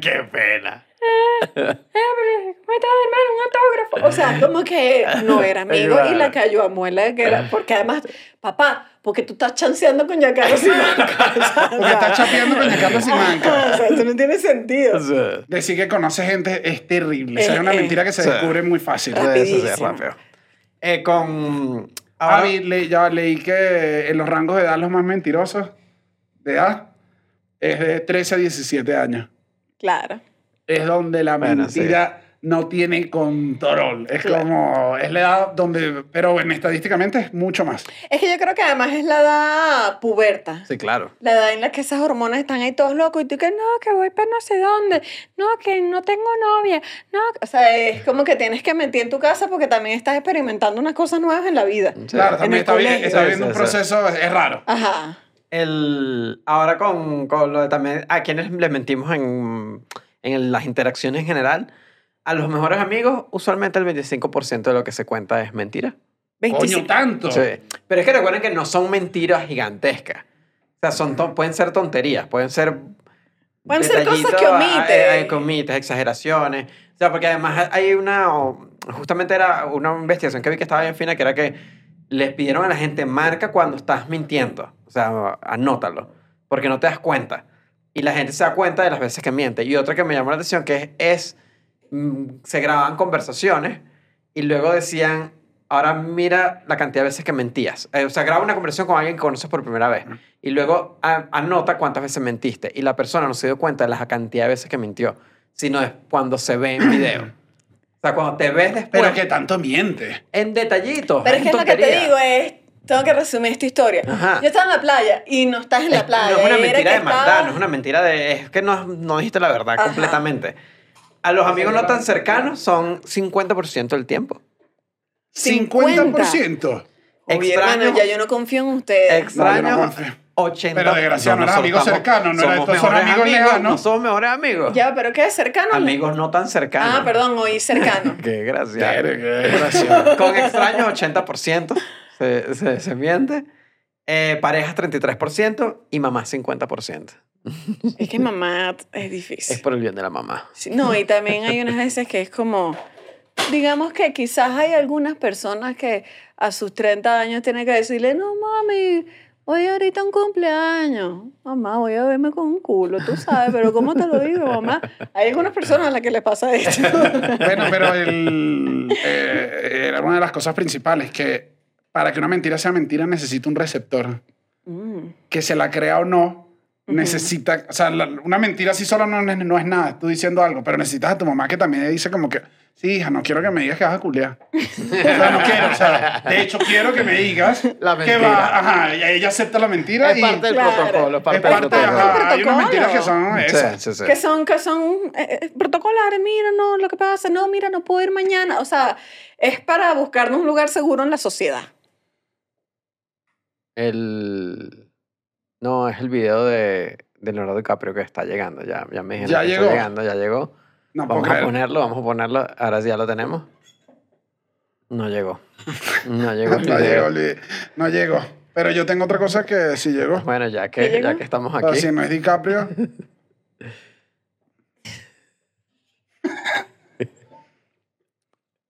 ¡Qué pena! Eh, pero me estaba hermano un autógrafo. O sea, como que no era amigo y la cayó a muela, que era, porque además, papá, porque tú estás chanceando con Giancarlo Simanca. O sea, Porque está chapeando con Giancarlo Simanca. O sea, eso no tiene sentido. Decir que conoce gente es terrible. Esa es Eh, una eh. mentira que se Sí. descubre muy fácil. Eso sí es Rapidísimo. rápido. Eh, con... Ah, ahora- vi- le- ya leí que en los rangos de edad los más mentirosos de edad es de 13 a 17 años. Claro. Es donde la Bueno, mentira no tiene control. Es como, es la edad donde, pero en estadísticamente es mucho más. Es que yo creo que además es la edad puberta. Sí, claro. La edad en la que esas hormonas están ahí todos locos y tú que no, que voy para no sé dónde, no, que no tengo novia, no, o sea, es como que tienes que mentir en tu casa porque también estás experimentando unas cosas nuevas en la vida. Sí. Claro, En también está, bien- colegio. está Sí, viendo sí, un sí. proceso, es raro. Ajá. El, ahora con, con lo de también a quienes le mentimos en, en las interacciones en general, a los mejores amigos, usualmente el 25% de lo que se cuenta es mentira. 25. Coño, tanto. Sí. Pero es que recuerden que no son mentiras gigantescas. O sea, son pueden ser tonterías, pueden ser... Pueden ser cosas que ah, eh, eh, que omites, exageraciones. O sea, porque además hay una... o- Justamente era una investigación que vi que estaba bien fina, que era que les pidieron a la gente marca cuando estás mintiendo. O sea, anótalo, porque no te das cuenta. Y la gente se da cuenta de las veces que miente. Y otra que me llamó la atención, que es, es mm, se grababan conversaciones y luego decían, ahora mira la cantidad de veces que mentías. Eh, o sea, graba una conversación con alguien que conoces por primera vez y luego a- anota cuántas veces mentiste. Y la persona no se dio cuenta de la cantidad de veces que mintió, sino es cuando se ve en video. O sea, cuando te ves después Pero que tanto miente. en detallitos. Pero es que es lo que te digo, es, tengo que resumir esta historia. Ajá. Yo estaba en la playa y no estás en la playa. No es una mentira de maldad, estaba- no es una mentira de... Es que no, no dijiste la verdad Ajá. completamente. A los amigos no tan cercanos son 50% del tiempo. 50%. Oye, Extraño- hermano, ya yo no confío en ustedes. Extraño. No, yo no confío. 80. Pero desgraciado, no eres nosotros amigo estamos- cercano, no somos estos son mejores amigos lejanos. No somos mejores amigos. Ya, pero ¿qué es cercano? Amigos no tan cercanos. Ah, perdón, oí cercano. Qué gracia. Qué- qué desgraciado. Con extraños 80% se, se, se miente. Eh, parejas 33% y mamá 50%. es que mamá es difícil. Es por el bien de la mamá. Sí, No, y también hay unas veces que es como, digamos que quizás hay algunas personas que a sus 30 años tienen que decirle, no mami, hoy ahorita un cumpleaños. Mamá, voy a verme con un culo, tú sabes, pero ¿cómo te lo digo, mamá? Hay algunas personas a las que les pasa esto. Bueno, pero el, eh, era una de las cosas principales, que para que una mentira sea mentira necesita un receptor. Mm. Que se la crea o no, necesita... O sea, la- una mentira así sola no, es- no es nada, tú diciendo algo, pero necesitas a tu mamá que también dice como que, sí, hija, no quiero que me digas que vas a o sea, no quiero, o sea, de hecho quiero que me digas La que mentira. va, ajá, y ella acepta la mentira Es y... parte del Claro. protocolo. Es parte es del protocolo. ajá, hay unas mentiras que son esas. Sí, sí, sí. Que son, que son eh, eh, protocolares, mira, no, lo que pasa, no, mira, no puedo ir mañana. O sea, es para buscarnos un lugar seguro en la sociedad. El... No, es el video de, de Leonardo DiCaprio que está llegando. Ya, ya me dijeron Ya que llegó. está llegando, ya llegó. No Vamos a ponerlo, vamos a ponerlo. Ahora sí ya lo tenemos. No llegó. No llegó. No llegó, no llegó. Pero yo tengo otra cosa que sí llegó. Bueno, ya ¿Ya que, ya que estamos aquí. si no es DiCaprio.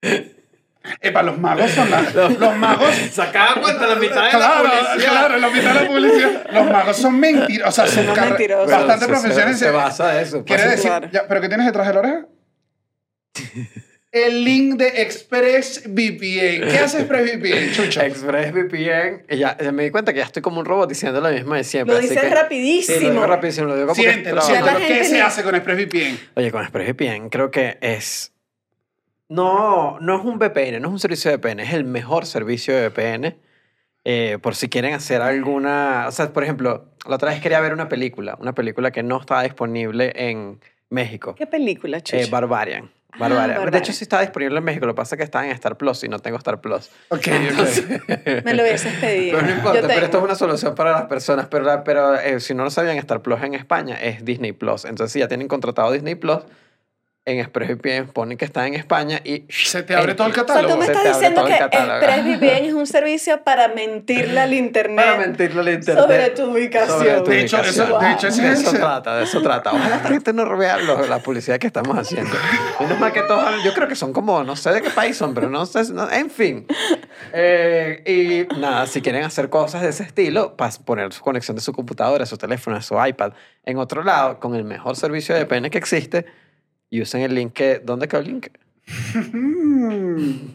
Epa, los magos son la- los magos. Sacaba cuenta la mitad Claro, claro, la mitad de la publicidad. Los magos son mentirosos. O sea, son carre- mentirosos. bastante se, profesionales. se, se basa de eso. Quiere pues. decir, Claro. ya, ¿pero qué tienes detrás de la oreja? El link de ExpressVPN. ¿Qué hace ExpressVPN, Chucho? ExpressVPN. y Ya, ya me di cuenta que ya estoy como un robot diciendo lo mismo de siempre. Lo así dices que- rapidísimo. Sí, lo digo rapidísimo. Lo digo porque Siéntelo, la siéntelo. ¿Qué se hace con ExpressVPN? Oye, con ExpressVPN creo que es... No, no es un VPN, no es un servicio de VPN, es el mejor servicio de VPN. eh, por si quieren hacer alguna... O sea, por ejemplo, la otra vez quería ver una película, una película que no estaba disponible en México. ¿Qué película, Chucho? Eh, Barbarian. Ah, Barbarian. De Barbarian. hecho, sí está disponible en México. Lo que pasa es que está en Star Plus y no tengo Star Plus. Ok, ok. Me lo hubieses pedido. Pero no importa, Yo pero esto es una solución para las personas. Pero, pero eh, si no lo sabían, Star Plus en España es Disney Plus. Entonces, si ya tienen contratado Disney Plus, en ExpressVPN ponen que está en España y... Se te abre todo el O sea, catálogo. tú me Se estás te abre diciendo todo que el catálogo. ExpressVPN es un servicio para mentirle al internet. Para mentirle al internet. Sobre tu ubicación. Sobre tu De hecho, ubicación. eso- de hecho, ese de es eso trata, de eso trata. Ojalá esta gente no vea lo- la publicidad que estamos haciendo. Menos mal que todos, yo creo que son como, no sé de qué país son, pero no sé, no- en fin. Eh, y nada, si quieren hacer cosas de ese estilo, para poner su conexión de su computadora, su teléfono, su iPad en otro lado, con el mejor servicio de VPN que existe, y usen el link que, ¿dónde quedó el link?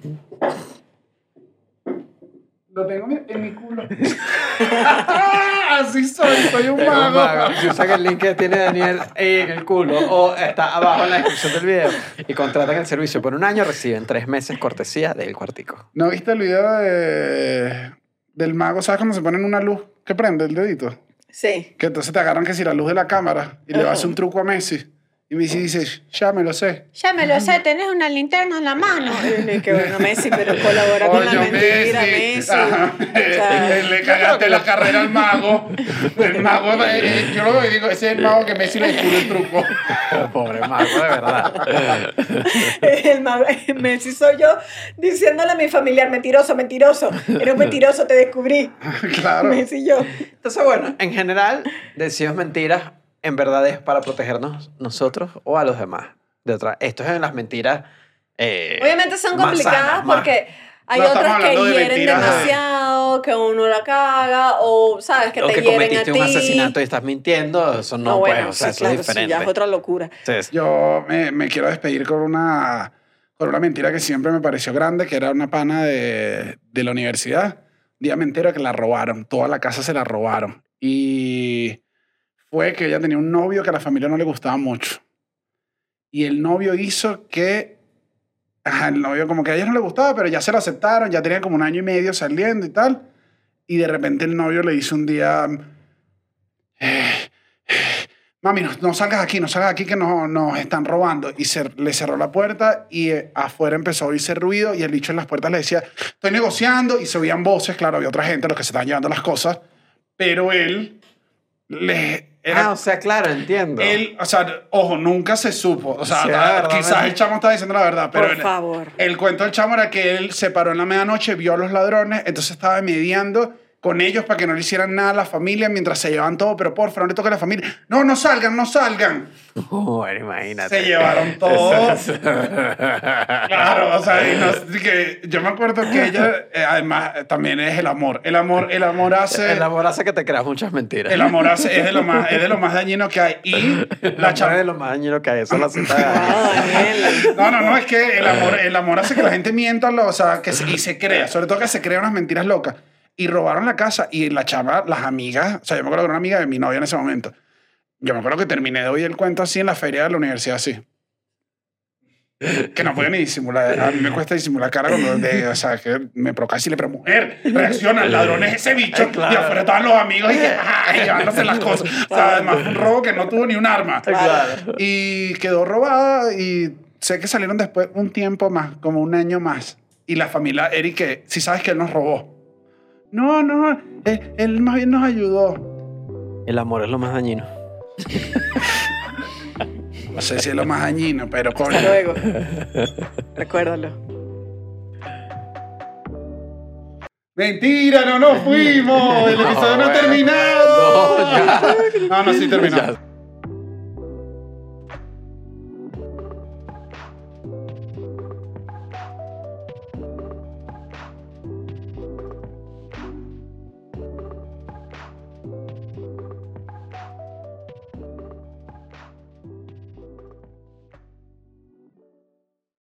Lo tengo en mi culo. Así soy, soy un mago. mago. Si usan el link que tiene Daniel en el culo o está abajo en la descripción del video y contratan el servicio por un año, reciben tres meses cortesía del cuartico. ¿No viste el video de, del mago? ¿Sabes cuando se ponen una luz que prende el dedito? Sí. Que entonces te agarran que si la luz de la cámara y le vas a hacer un truco a Messi. Y Messi dice, ya me lo sé. Ya me lo sé, tenés una linterna en la mano. Qué bueno, Messi, pero colabora con la mentira, Messi. O sea, Le cagaste la carrera al mago. El mago, eh, yo lo y digo, ese es el mago que Messi le descubre el truco. Pobre mago, de verdad. el mago- Messi soy yo diciéndole a mi familiar, mentiroso, mentiroso. Eres un mentiroso, te descubrí. Claro. Messi yo. Entonces, bueno, en general, decimos mentiras en verdad es para protegernos nosotros o a los demás. De otra, esto es en las mentiras. eh, Obviamente son más complicadas sanas, más- porque hay No, otras que de hieren mentiras demasiado, que uno la caga, o sabes que o te que hieren a cometiste ti. un asesinato y estás mintiendo, eso no, No, puede, bueno, o sea, sí, eso claro, es sí, diferente. ya es otra locura. Entonces, Yo me, me quiero despedir con una, con una mentira que siempre me pareció grande, que era una pana de, de la universidad. Un día me entero que la robaron, toda la casa se la robaron. Y fue que ella tenía un novio que a la familia no le gustaba mucho. Y el novio hizo que... Ajá, el novio como que a ella no le gustaba, pero ya se lo aceptaron, ya tenía como un año y medio saliendo y tal. Y de repente el novio le dice un día... "Eh, Mami, no, no salgas aquí, no salgas aquí que nos, nos están robando. Y se, le cerró la puerta y eh, afuera empezó a oírse ruido y el bicho en las puertas le decía, estoy negociando y se oían voces, claro, había otra gente, los que se estaban llevando las cosas, pero él le... Era, ah, o sea, claro, entiendo. él, o sea, ojo, nunca se supo. O sea, Sí, verdad, quizás ¿verdad? el chamo está diciendo la verdad, pero Por el, favor. el cuento del chamo era que él se paró en la medianoche, vio a los ladrones, entonces estaba mediando con ellos para que no le hicieran nada a la familia mientras se llevaban todo, pero porfa, no le toque a la familia. No, no salgan, no salgan. Bueno, imagínate. Se llevaron todo. Claro, o sea, y no- así que yo me acuerdo que ella, eh, además, también es el amor. El amor, el amor hace... El amor hace que te creas muchas mentiras. El amor hace, es, de lo más, es de lo más dañino que hay. Y la chama... es de lo más dañino que hay. Eso la cita de-. No, no, no, es que el amor, el amor hace que la gente mienta, lo- o sea, que se- y se crea, sobre todo que se crea unas mentiras locas. Y robaron la casa y la chava, las amigas, o sea, yo me acuerdo era una amiga de mi novia en ese momento. Yo me acuerdo que terminé de oír el cuento así en la feria de la universidad, así. Que no puedo ni disimular. A mí me cuesta disimular cara cuando, de, o sea, que me provoca decirle, pero mujer, reacciona, el ladrón es ese bicho. Ay, claro. Y afuera estaban los amigos y y llevándose las cosas. O sea, además, fue un robo que no tuvo ni un arma. Claro. Y quedó robada y sé que salieron después un tiempo más, como un año más. Y la familia, Eric, que si sabes que él nos robó. No, no, él, él más bien nos ayudó. El amor es lo más dañino. No sé si es lo más dañino, pero coño. Hasta luego. Recuérdalo. Mentira, no nos fuimos. El episodio no, ha bueno. terminado. No, ya. No, no, sí terminó. Ya.